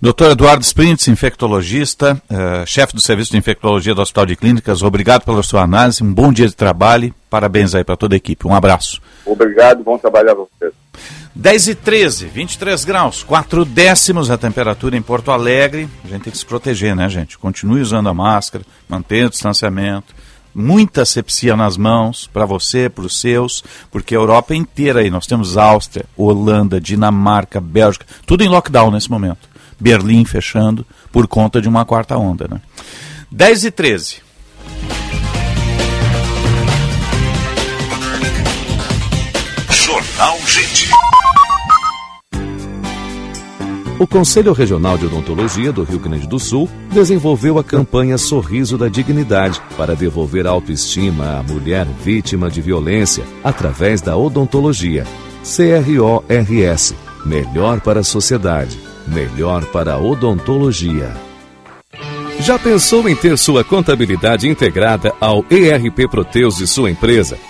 Doutor Eduardo Sprintz, infectologista, uh, chefe do Serviço de Infectologia do Hospital de Clínicas, obrigado pela sua análise, um bom dia de trabalho, parabéns aí para toda a equipe, um abraço. Obrigado, bom trabalho a vocês. 10 e 13, 23 graus, 4 décimos a temperatura em Porto Alegre. A gente tem que se proteger, né, gente? Continue usando a máscara, mantenha o distanciamento, muita sepsia nas mãos para você, para os seus, porque a Europa inteira aí, nós temos Áustria, Holanda, Dinamarca, Bélgica, tudo em lockdown nesse momento. Berlim fechando por conta de uma quarta onda, né? 10 e 13. Gente. O Conselho Regional de Odontologia do Rio Grande do Sul desenvolveu a campanha Sorriso da Dignidade para devolver autoestima à mulher vítima de violência através da odontologia. CRORS Melhor para a sociedade, melhor para a odontologia. Já pensou em ter sua contabilidade integrada ao ERP Proteus de sua empresa?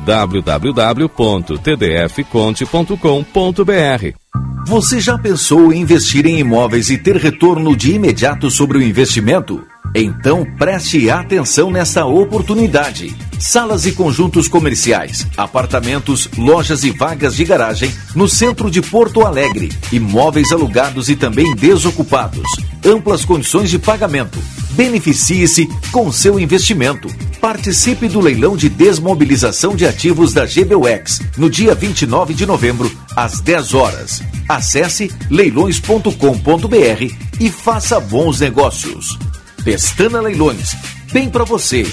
www.tdfconte.com.br. Você já pensou em investir em imóveis e ter retorno de imediato sobre o investimento? Então preste atenção nessa oportunidade. Salas e conjuntos comerciais, apartamentos, lojas e vagas de garagem no centro de Porto Alegre. Imóveis alugados e também desocupados. Amplas condições de pagamento. Beneficie-se com seu investimento. Participe do leilão de desmobilização de ativos da GBUX no dia 29 de novembro, às 10 horas. Acesse leilões.com.br e faça bons negócios. Pestana Leilões. Bem para você,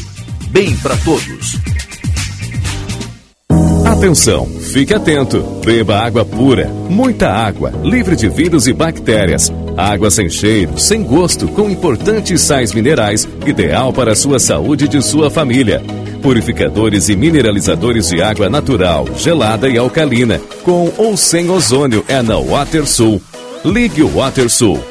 bem para todos. Atenção, fique atento. Beba água pura, muita água, livre de vírus e bactérias. Água sem cheiro, sem gosto, com importantes sais minerais, ideal para a sua saúde e de sua família. Purificadores e mineralizadores de água natural, gelada e alcalina, com ou sem ozônio é na WaterSul. Ligue o WaterSul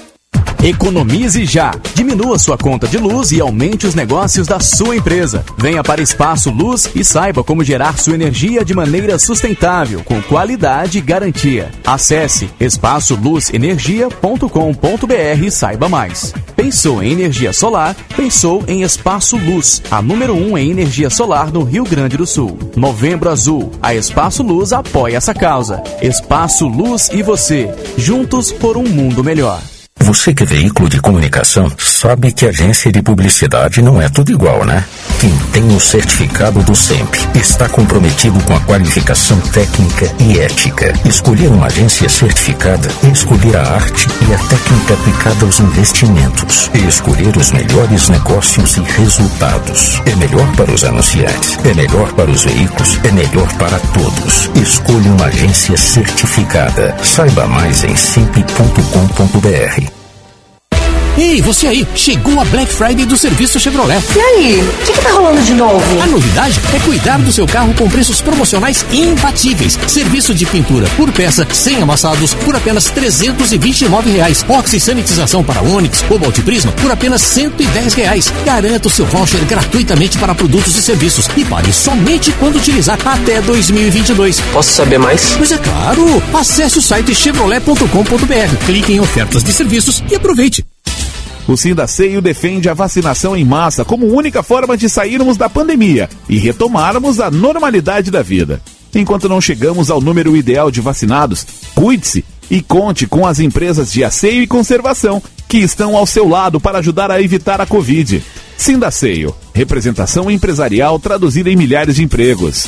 Economize já. Diminua sua conta de luz e aumente os negócios da sua empresa. Venha para Espaço Luz e saiba como gerar sua energia de maneira sustentável, com qualidade e garantia. Acesse espaçoluzenergia.com.br e saiba mais. Pensou em energia solar? Pensou em Espaço Luz, a número 1 um em energia solar no Rio Grande do Sul. Novembro Azul. A Espaço Luz apoia essa causa. Espaço Luz e você, juntos por um mundo melhor. Você que é veículo de comunicação sabe que agência de publicidade não é tudo igual, né? Quem tem o certificado do SEMP está comprometido com a qualificação técnica e ética. Escolher uma agência certificada é escolher a arte e a técnica aplicada aos investimentos. E escolher os melhores negócios e resultados. É melhor para os anunciantes, é melhor para os veículos, é melhor para todos. Escolha uma agência certificada. Saiba mais em semp.com.br. Ei, você aí, chegou a Black Friday do serviço Chevrolet. E aí, o que, que tá rolando de novo? A novidade é cuidar do seu carro com preços promocionais imbatíveis. Serviço de pintura por peça, sem amassados, por apenas 329 reais. Oxi sanitização para Onix ou Multiprisma por apenas 110 reais. Garanta o seu voucher gratuitamente para produtos e serviços e pague somente quando utilizar até 2022. Posso saber mais? Pois é claro! Acesse o site chevrolet.com.br, clique em ofertas de serviços e aproveite. O Sindaceio defende a vacinação em massa como única forma de sairmos da pandemia e retomarmos a normalidade da vida. Enquanto não chegamos ao número ideal de vacinados, cuide-se e conte com as empresas de asseio e conservação que estão ao seu lado para ajudar a evitar a Covid. Sindaceio, representação empresarial traduzida em milhares de empregos.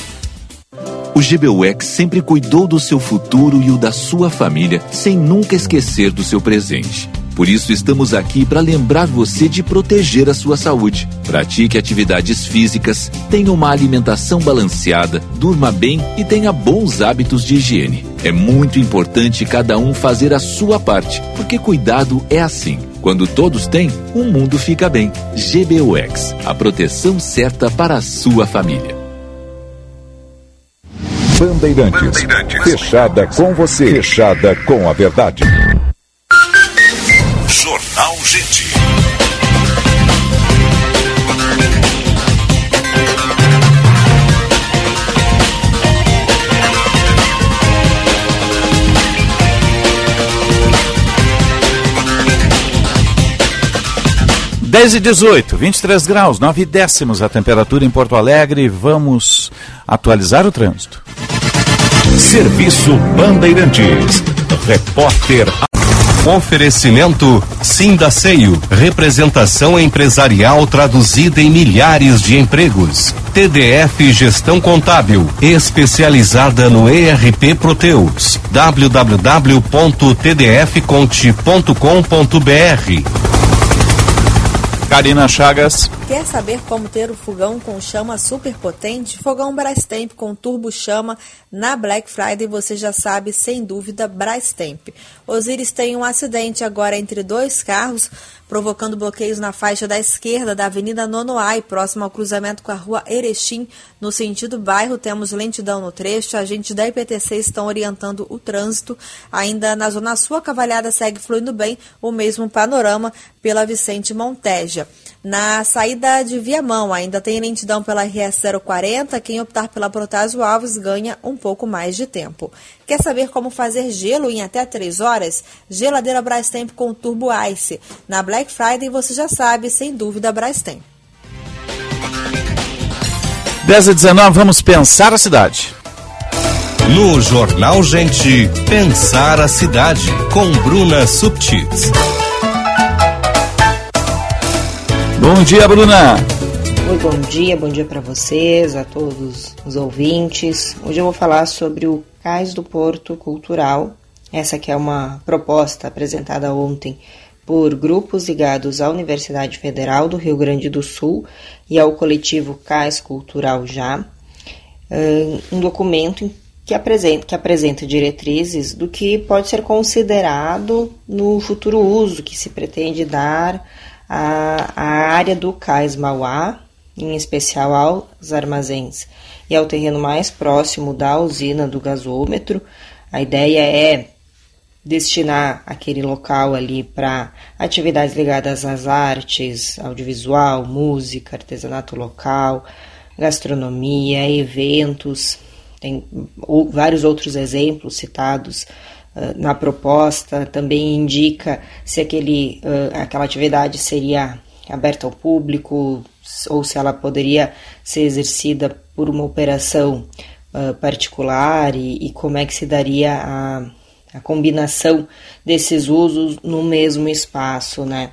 O GBUX sempre cuidou do seu futuro e o da sua família, sem nunca esquecer do seu presente. Por isso estamos aqui para lembrar você de proteger a sua saúde. Pratique atividades físicas, tenha uma alimentação balanceada, durma bem e tenha bons hábitos de higiene. É muito importante cada um fazer a sua parte, porque cuidado é assim. Quando todos têm, o mundo fica bem. GBUX, a proteção certa para a sua família. Bandeirantes, fechada com você, fechada com a verdade. Gente. Dez e 18, 23 graus, 9 décimos a temperatura em Porto Alegre. Vamos atualizar o trânsito. Serviço Bandeirantes. Repórter Oferecimento Sindaceio, representação empresarial traduzida em milhares de empregos. TDF Gestão Contábil, especializada no ERP Proteus. www.tdfconte.com.br Karina Chagas. Quer saber como ter o fogão com chama super potente? Fogão Brastemp com turbo chama na Black Friday, você já sabe, sem dúvida, Brastemp. Osiris tem um acidente agora entre dois carros, provocando bloqueios na faixa da esquerda da Avenida Nonoai, próximo ao cruzamento com a Rua Erechim, no sentido bairro. Temos lentidão no trecho. Agentes da IPTC estão orientando o trânsito. Ainda na Zona Sul, a cavalhada segue fluindo bem, o mesmo panorama pela Vicente Monteja. Na saída de Viamão, ainda tem lentidão pela RS 040. Quem optar pela Protásio Alves ganha um pouco mais de tempo. Quer saber como fazer gelo em até 3 horas? Geladeira Brastemp com Turbo Ice. Na Black Friday você já sabe, sem dúvida, Brastemp. 10 e 19, vamos pensar a cidade. No Jornal Gente, Pensar a Cidade, com Bruna Subtits. Bom dia, Bruna. Muito bom dia, bom dia para vocês, a todos os ouvintes. Hoje eu vou falar sobre o Cais do Porto Cultural. Essa que é uma proposta apresentada ontem por grupos ligados à Universidade Federal do Rio Grande do Sul e ao coletivo Cais Cultural Já. Um documento que apresenta, que apresenta diretrizes do que pode ser considerado no futuro uso que se pretende dar à área do Cais Mauá, em especial aos armazéns e ao terreno mais próximo da usina do gasômetro. A ideia é destinar aquele local ali para atividades ligadas às artes, audiovisual, música, artesanato local, gastronomia, eventos, tem vários outros exemplos citados na proposta, também indica se aquele, aquela atividade seria aberta ao público ou se ela poderia ser exercida por uma operação particular e, e, como é que se daria a, a combinação desses usos no mesmo espaço, né?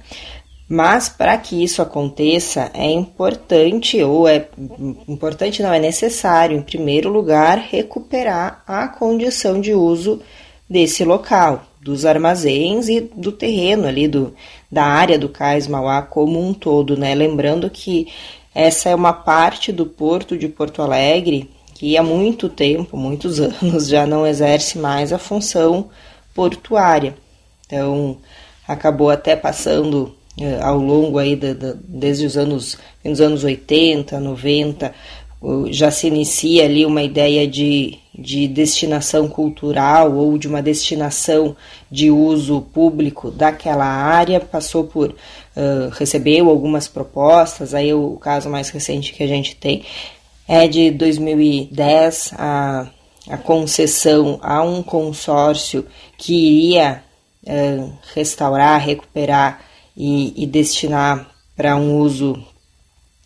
Mas para que isso aconteça, é importante, ou é importante não, é necessário, em primeiro lugar, recuperar a condição de uso desse local, dos armazéns e do terreno ali, do, da área do Cais Mauá como um todo, né? Lembrando que essa é uma parte do porto de Porto Alegre que há muito tempo, muitos anos, já não exerce mais a função portuária. Então, acabou até passando eh, ao longo aí de, de, desde os anos, nos anos 80, 90, já se inicia ali uma ideia de, de destinação cultural ou de uma destinação de uso público daquela área, passou por, uh, recebeu algumas propostas, aí o caso mais recente que a gente tem é de 2010, a, a concessão a um consórcio que iria uh, restaurar, recuperar e, e destinar para um uso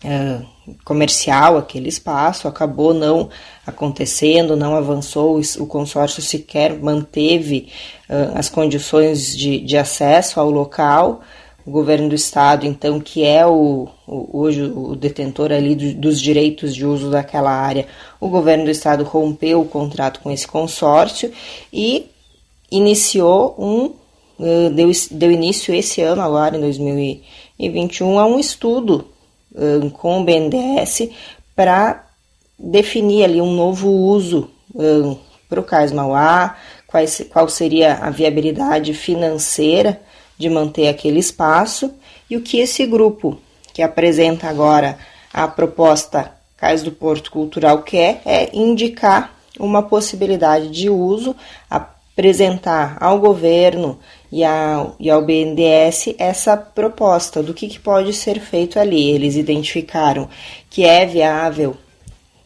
uh, comercial aquele espaço, acabou não acontecendo, não avançou, o consórcio sequer manteve uh, as condições de, de acesso ao local. O governo do estado, então, que é o, o hoje o detentor ali do, dos direitos de uso daquela área, o governo do estado rompeu o contrato com esse consórcio e iniciou um deu, deu início esse ano, agora em 2021, a um estudo uh, com o BNDES para definir ali um novo uso uh, para o Cais Mauá, quais, qual seria a viabilidade financeira de manter aquele espaço e o que esse grupo que apresenta agora a proposta Cais do Porto Cultural quer é indicar uma possibilidade de uso, apresentar ao governo e ao, e ao BNDES essa proposta do que, que pode ser feito ali. Eles identificaram que é viável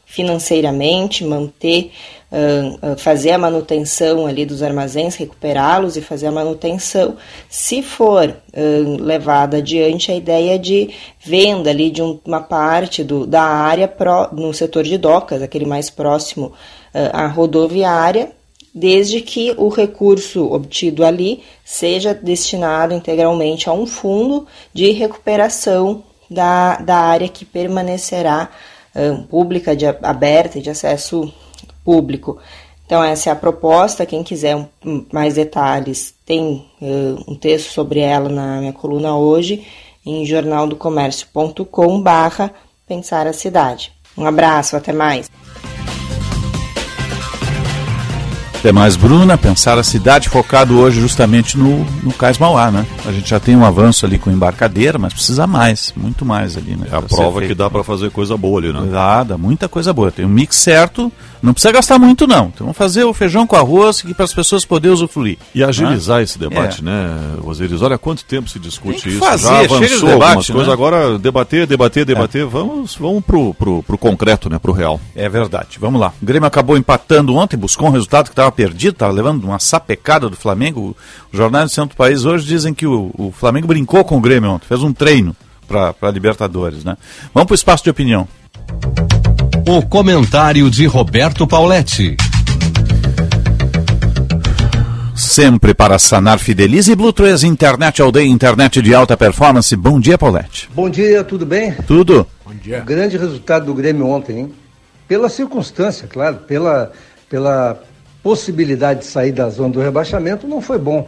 financeiramente manter, uh, fazer a manutenção ali dos armazéns, recuperá-los e fazer a manutenção, se for uh, levada adiante a ideia de venda ali de um, uma parte do, da área pro, no setor de docas, aquele mais próximo à rodoviária, desde que o recurso obtido ali seja destinado integralmente a um fundo de recuperação da, da área que permanecerá um, pública, de, aberta e de acesso público. Então, essa é a proposta. Quem quiser um, mais detalhes, tem uh, um texto sobre ela na minha coluna hoje, em jornaldocomércio.com/barra Pensar a Cidade. Um abraço, até mais. Até mais, Bruna, pensar a cidade focado hoje justamente no, no Cais Mauá, né? A gente já tem um avanço ali com embarcadeira, mas precisa mais, muito mais ali, né? É a prova que dá para fazer coisa boa ali, né? Dá, dá muita coisa boa. Tem um mix certo, não precisa gastar muito não. Então vamos fazer o feijão com arroz para as pessoas poderem usufruir. E agilizar esse debate, é. né, Osiris? Olha quanto tempo se discute isso. Fazer, já avançou debate, algumas coisas, né? agora debater, debater, debater, é. vamos, vamos pro, pro, pro concreto, né, pro real. É verdade, vamos lá. O Grêmio acabou empatando ontem, buscou um resultado que estava perdido, estava levando uma sapecada do Flamengo. Os jornais do centro do país hoje dizem que o, o Flamengo brincou com o Grêmio ontem, fez um treino para Libertadores. Né? Vamos para o espaço de opinião. O comentário de Roberto Pauletti. Sempre para sanar Fidelize e Blue 3 Internet Aldeia, internet de alta performance. Bom dia, Paulette. Bom dia, tudo bem? Tudo. Bom dia. grande resultado do Grêmio ontem, hein? Pela circunstância, claro, pela, pela possibilidade de sair da zona do rebaixamento não foi bom,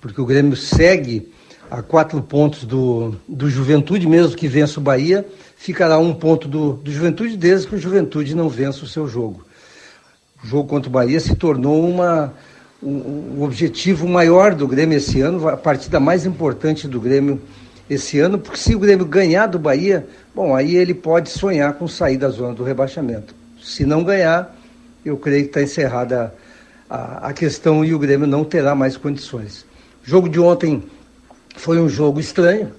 porque o Grêmio segue a quatro pontos do, do Juventude, mesmo que vença o Bahia, ficará um ponto do, do Juventude, desde que o Juventude não vença o seu jogo. O jogo contra o Bahia se tornou uma, um, um objetivo maior do Grêmio esse ano, a partida mais importante do Grêmio esse ano, porque se o Grêmio ganhar do Bahia, bom, aí ele pode sonhar com sair da zona do rebaixamento. Se não ganhar, eu creio que está encerrada a, a questão e o Grêmio não terá mais condições. O jogo de ontem foi um jogo estranho.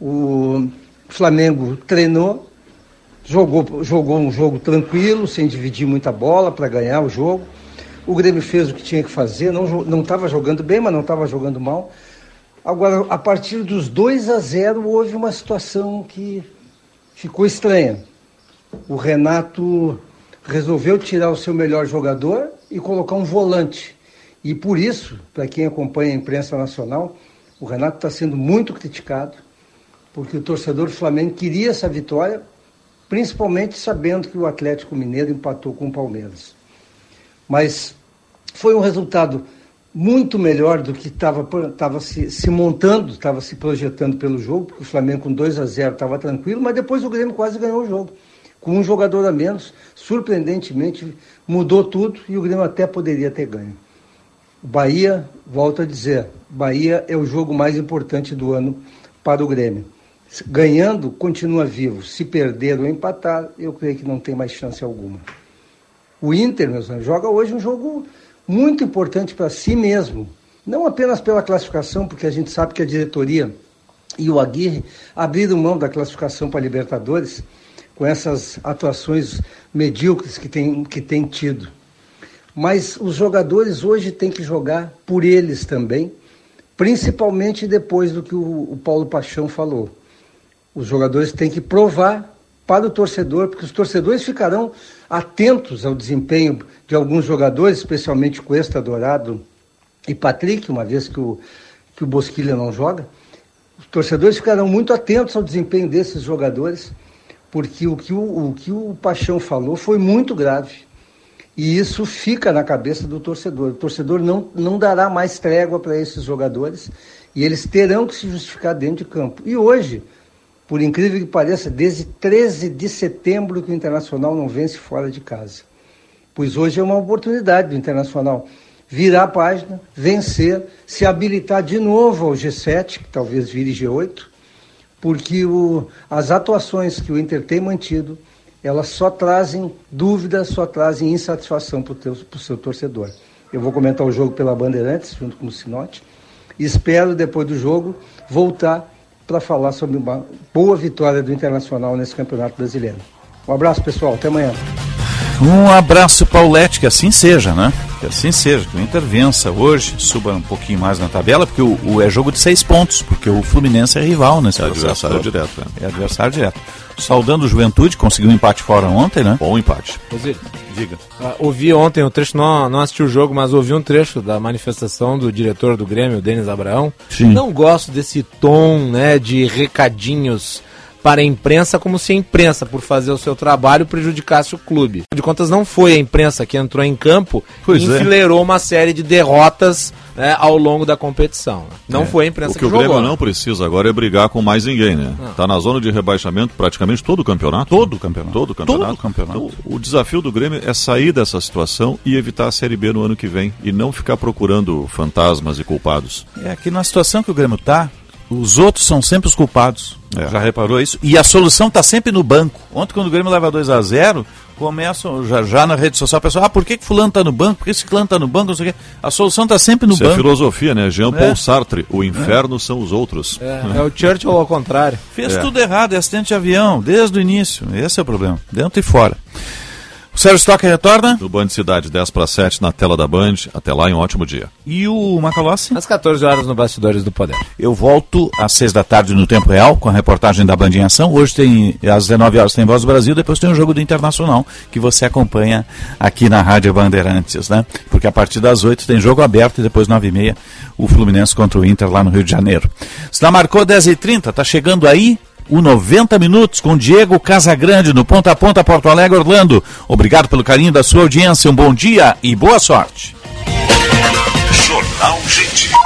O Flamengo treinou, jogou, jogou um jogo tranquilo, sem dividir muita bola para ganhar o jogo. O Grêmio fez o que tinha que fazer, não estava jogando bem, mas não estava jogando mal. Agora, a partir dos 2 a 0, houve uma situação que ficou estranha. O Renato resolveu tirar o seu melhor jogador e colocar um volante. E por isso, para quem acompanha a imprensa nacional, o Renato está sendo muito criticado, porque o torcedor do Flamengo queria essa vitória, principalmente sabendo que o Atlético Mineiro empatou com o Palmeiras. Mas foi um resultado muito melhor do que estava se, se, montando, estava se projetando pelo jogo, porque o Flamengo com 2 a 0 estava tranquilo, mas depois o Grêmio quase ganhou o jogo. Com um jogador a menos, surpreendentemente mudou tudo e o Grêmio até poderia ter ganho. Bahia, volto a dizer, Bahia é o jogo mais importante do ano para o Grêmio. Ganhando, continua vivo. Se perder ou empatar, eu creio que não tem mais chance alguma. O Inter, meus amigos, joga hoje um jogo muito importante para si mesmo. Não apenas pela classificação, porque a gente sabe que a diretoria e o Aguirre abriram mão da classificação para a Libertadores com essas atuações medíocres que tem, que tem tido. Mas os jogadores hoje têm que jogar por eles também, principalmente depois do que o, o Paulo Paixão falou. Os jogadores têm que provar para o torcedor, porque os torcedores ficarão atentos ao desempenho de alguns jogadores, especialmente Cuesta, Dourado e Patrick, uma vez que o, que o Bosquilha não joga. Os torcedores ficarão muito atentos ao desempenho desses jogadores, porque o que o, o, que o Paixão falou foi muito grave. E isso fica na cabeça do torcedor. O torcedor não, não dará mais trégua para esses jogadores e eles terão que se justificar dentro de campo. E hoje, por incrível que pareça, desde 13 de setembro que o Internacional não vence fora de casa. Pois hoje é uma oportunidade do Internacional virar a página, vencer, se habilitar de novo ao G7, que talvez vire G8, porque o, as atuações que o Inter tem mantido elas só trazem dúvidas, só trazem insatisfação para o seu torcedor. Eu vou comentar o jogo pela Bandeirantes, junto com o Sinote, e espero, depois do jogo, voltar para falar sobre uma boa vitória do Internacional nesse Campeonato Brasileiro. Um abraço, pessoal. Até amanhã. Um abraço, Paulette, que assim seja, né? Que assim seja, que o Inter vença hoje, suba um pouquinho mais na tabela, porque o, o é jogo de seis pontos, porque o Fluminense é rival nesse é adversário direto. Né? É adversário direto. Saudando o Juventude, conseguiu um empate fora ontem, né? Bom empate. Osiris, diga. Uh, ouvi ontem um trecho, não, não assisti o jogo, mas ouvi um trecho da manifestação do diretor do Grêmio, Denis Abraão. Sim. Não gosto desse tom, né, de recadinhos para a imprensa como se a imprensa, por fazer o seu trabalho, prejudicasse o clube. De contas, não foi a imprensa que entrou em campo pois e é. enfileirou é. uma série de derrotas né, ao longo da competição. Não é. foi a imprensa o que, que o jogou. Grêmio não precisa agora é brigar com mais ninguém, né? Não. Tá na zona de rebaixamento praticamente todo o campeonato. Todo o campeonato. Todo o campeonato. Todo o campeonato. Então, o desafio do Grêmio é sair dessa situação e evitar a Série B no ano que vem e não ficar procurando fantasmas e culpados. É que na situação que o Grêmio tá, os outros são sempre os culpados. É. Já reparou isso? E a solução está sempre no banco. Ontem, quando o Grêmio leva 2 a 0 começam já, já na rede social, o pessoal, ah, por que, que fulano está no banco? Por que esse fulano está no banco? Não sei o quê. A solução está sempre no Isso banco. é filosofia, né? Jean Paul É. Sartre, o inferno são os outros. É, é o Churchill ao contrário. Fez É. tudo errado, é acidente de avião, desde o início. Esse é o problema, dentro e fora. O Sérgio Stocker retorna. No Band Cidade, 10 para 7, na tela da Band. Até lá e um ótimo dia. E o Macalossi? Às 14 horas no Bastidores do Poder. Eu volto às 6 da tarde no Tempo Real, com a reportagem da Band em Ação. Hoje tem, às 19 horas tem Voz do Brasil, depois tem o jogo do Internacional, que você acompanha aqui na Rádio Bandeirantes, né? Porque a partir das 8 tem jogo aberto e depois 9 e meia o Fluminense contra o Inter lá no Rio de Janeiro. Se não marcou 10 e 30 tá chegando aí o 90 Minutos com Diego Casagrande no Ponta a Ponta Porto Alegre, Orlando. Obrigado pelo carinho da sua audiência, um bom dia e boa sorte. Jornal Gente.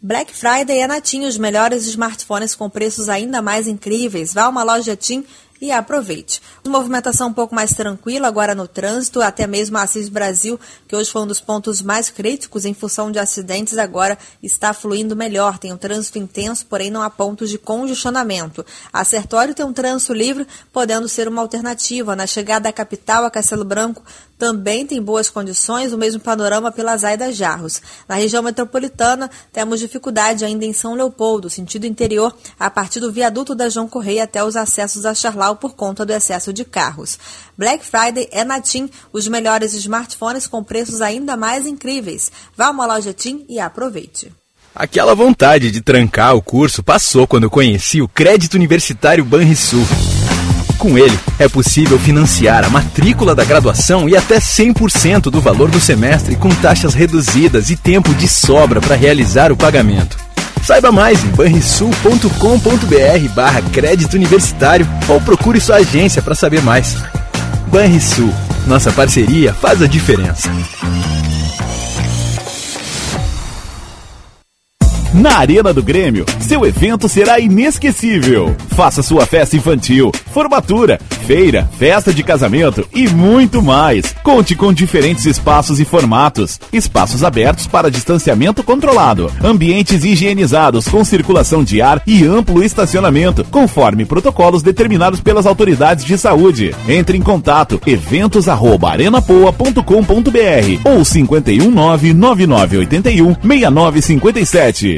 Black Friday é na TIM os melhores smartphones com preços ainda mais incríveis. Vá a uma loja TIM e aproveite. Movimentação um pouco mais tranquila agora no trânsito, até mesmo a Assis Brasil, que hoje foi um dos pontos mais críticos em função de acidentes, agora está fluindo melhor. Tem um trânsito intenso, porém não há pontos de congestionamento. A Sertório tem um trânsito livre, podendo ser uma alternativa. Na chegada à capital, a Castelo Branco, também tem boas condições, o mesmo panorama pela Zaida Jarros. Na região metropolitana, temos dificuldade ainda em São Leopoldo, sentido interior, a partir do viaduto da João Correia até os acessos a Charlau por conta do excesso de carros. Black Friday é na TIM, os melhores smartphones com preços ainda mais incríveis. Vá a uma loja TIM e aproveite. Aquela vontade de trancar o curso passou quando eu conheci o crédito universitário Banrisul. Com ele, é possível financiar a matrícula da graduação e até 100% do valor do semestre com taxas reduzidas e tempo de sobra para realizar o pagamento. Saiba mais em banrisul.com.br barra crédito universitário ou procure sua agência para saber mais. Banrisul, nossa parceria faz a diferença. Na Arena do Grêmio, seu evento será inesquecível. Faça sua festa infantil, formatura, feira, festa de casamento e muito mais. Conte com diferentes espaços e formatos. Espaços abertos para distanciamento controlado, ambientes higienizados com circulação de ar e amplo estacionamento, conforme protocolos determinados pelas autoridades de saúde. Entre em contato eventos@arenapoa.com.br ou 519 9981 6957.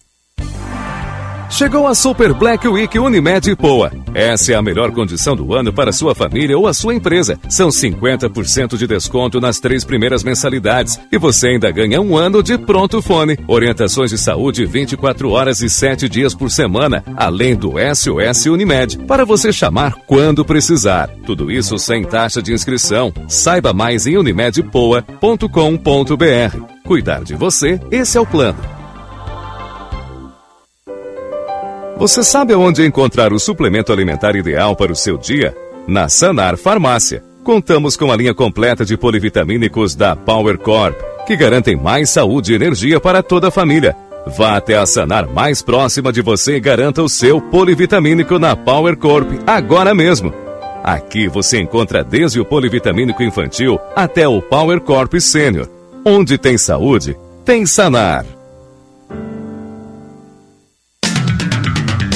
Chegou a Super Black Week Unimed Poa. Essa é a melhor condição do ano para sua família ou a sua empresa. São 50% de desconto nas três primeiras mensalidades. E você ainda ganha um ano de pronto fone. Orientações de saúde 24 horas e 7 dias por semana, além do SOS Unimed, para você chamar quando precisar. Tudo isso sem taxa de inscrição. Saiba mais em unimedpoa.com.br. Cuidar de você, esse é o plano. Você sabe onde encontrar o suplemento alimentar ideal para o seu dia? Na Sanar Farmácia. Contamos com a linha completa de polivitamínicos da Power Corp, que garantem mais saúde e energia para toda a família. Vá até a Sanar mais próxima de você e garanta o seu polivitamínico na Power Corp agora mesmo. Aqui você encontra desde o polivitamínico infantil até o Power Corp Sênior. Onde tem saúde, tem Sanar.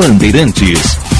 Bandeirantes.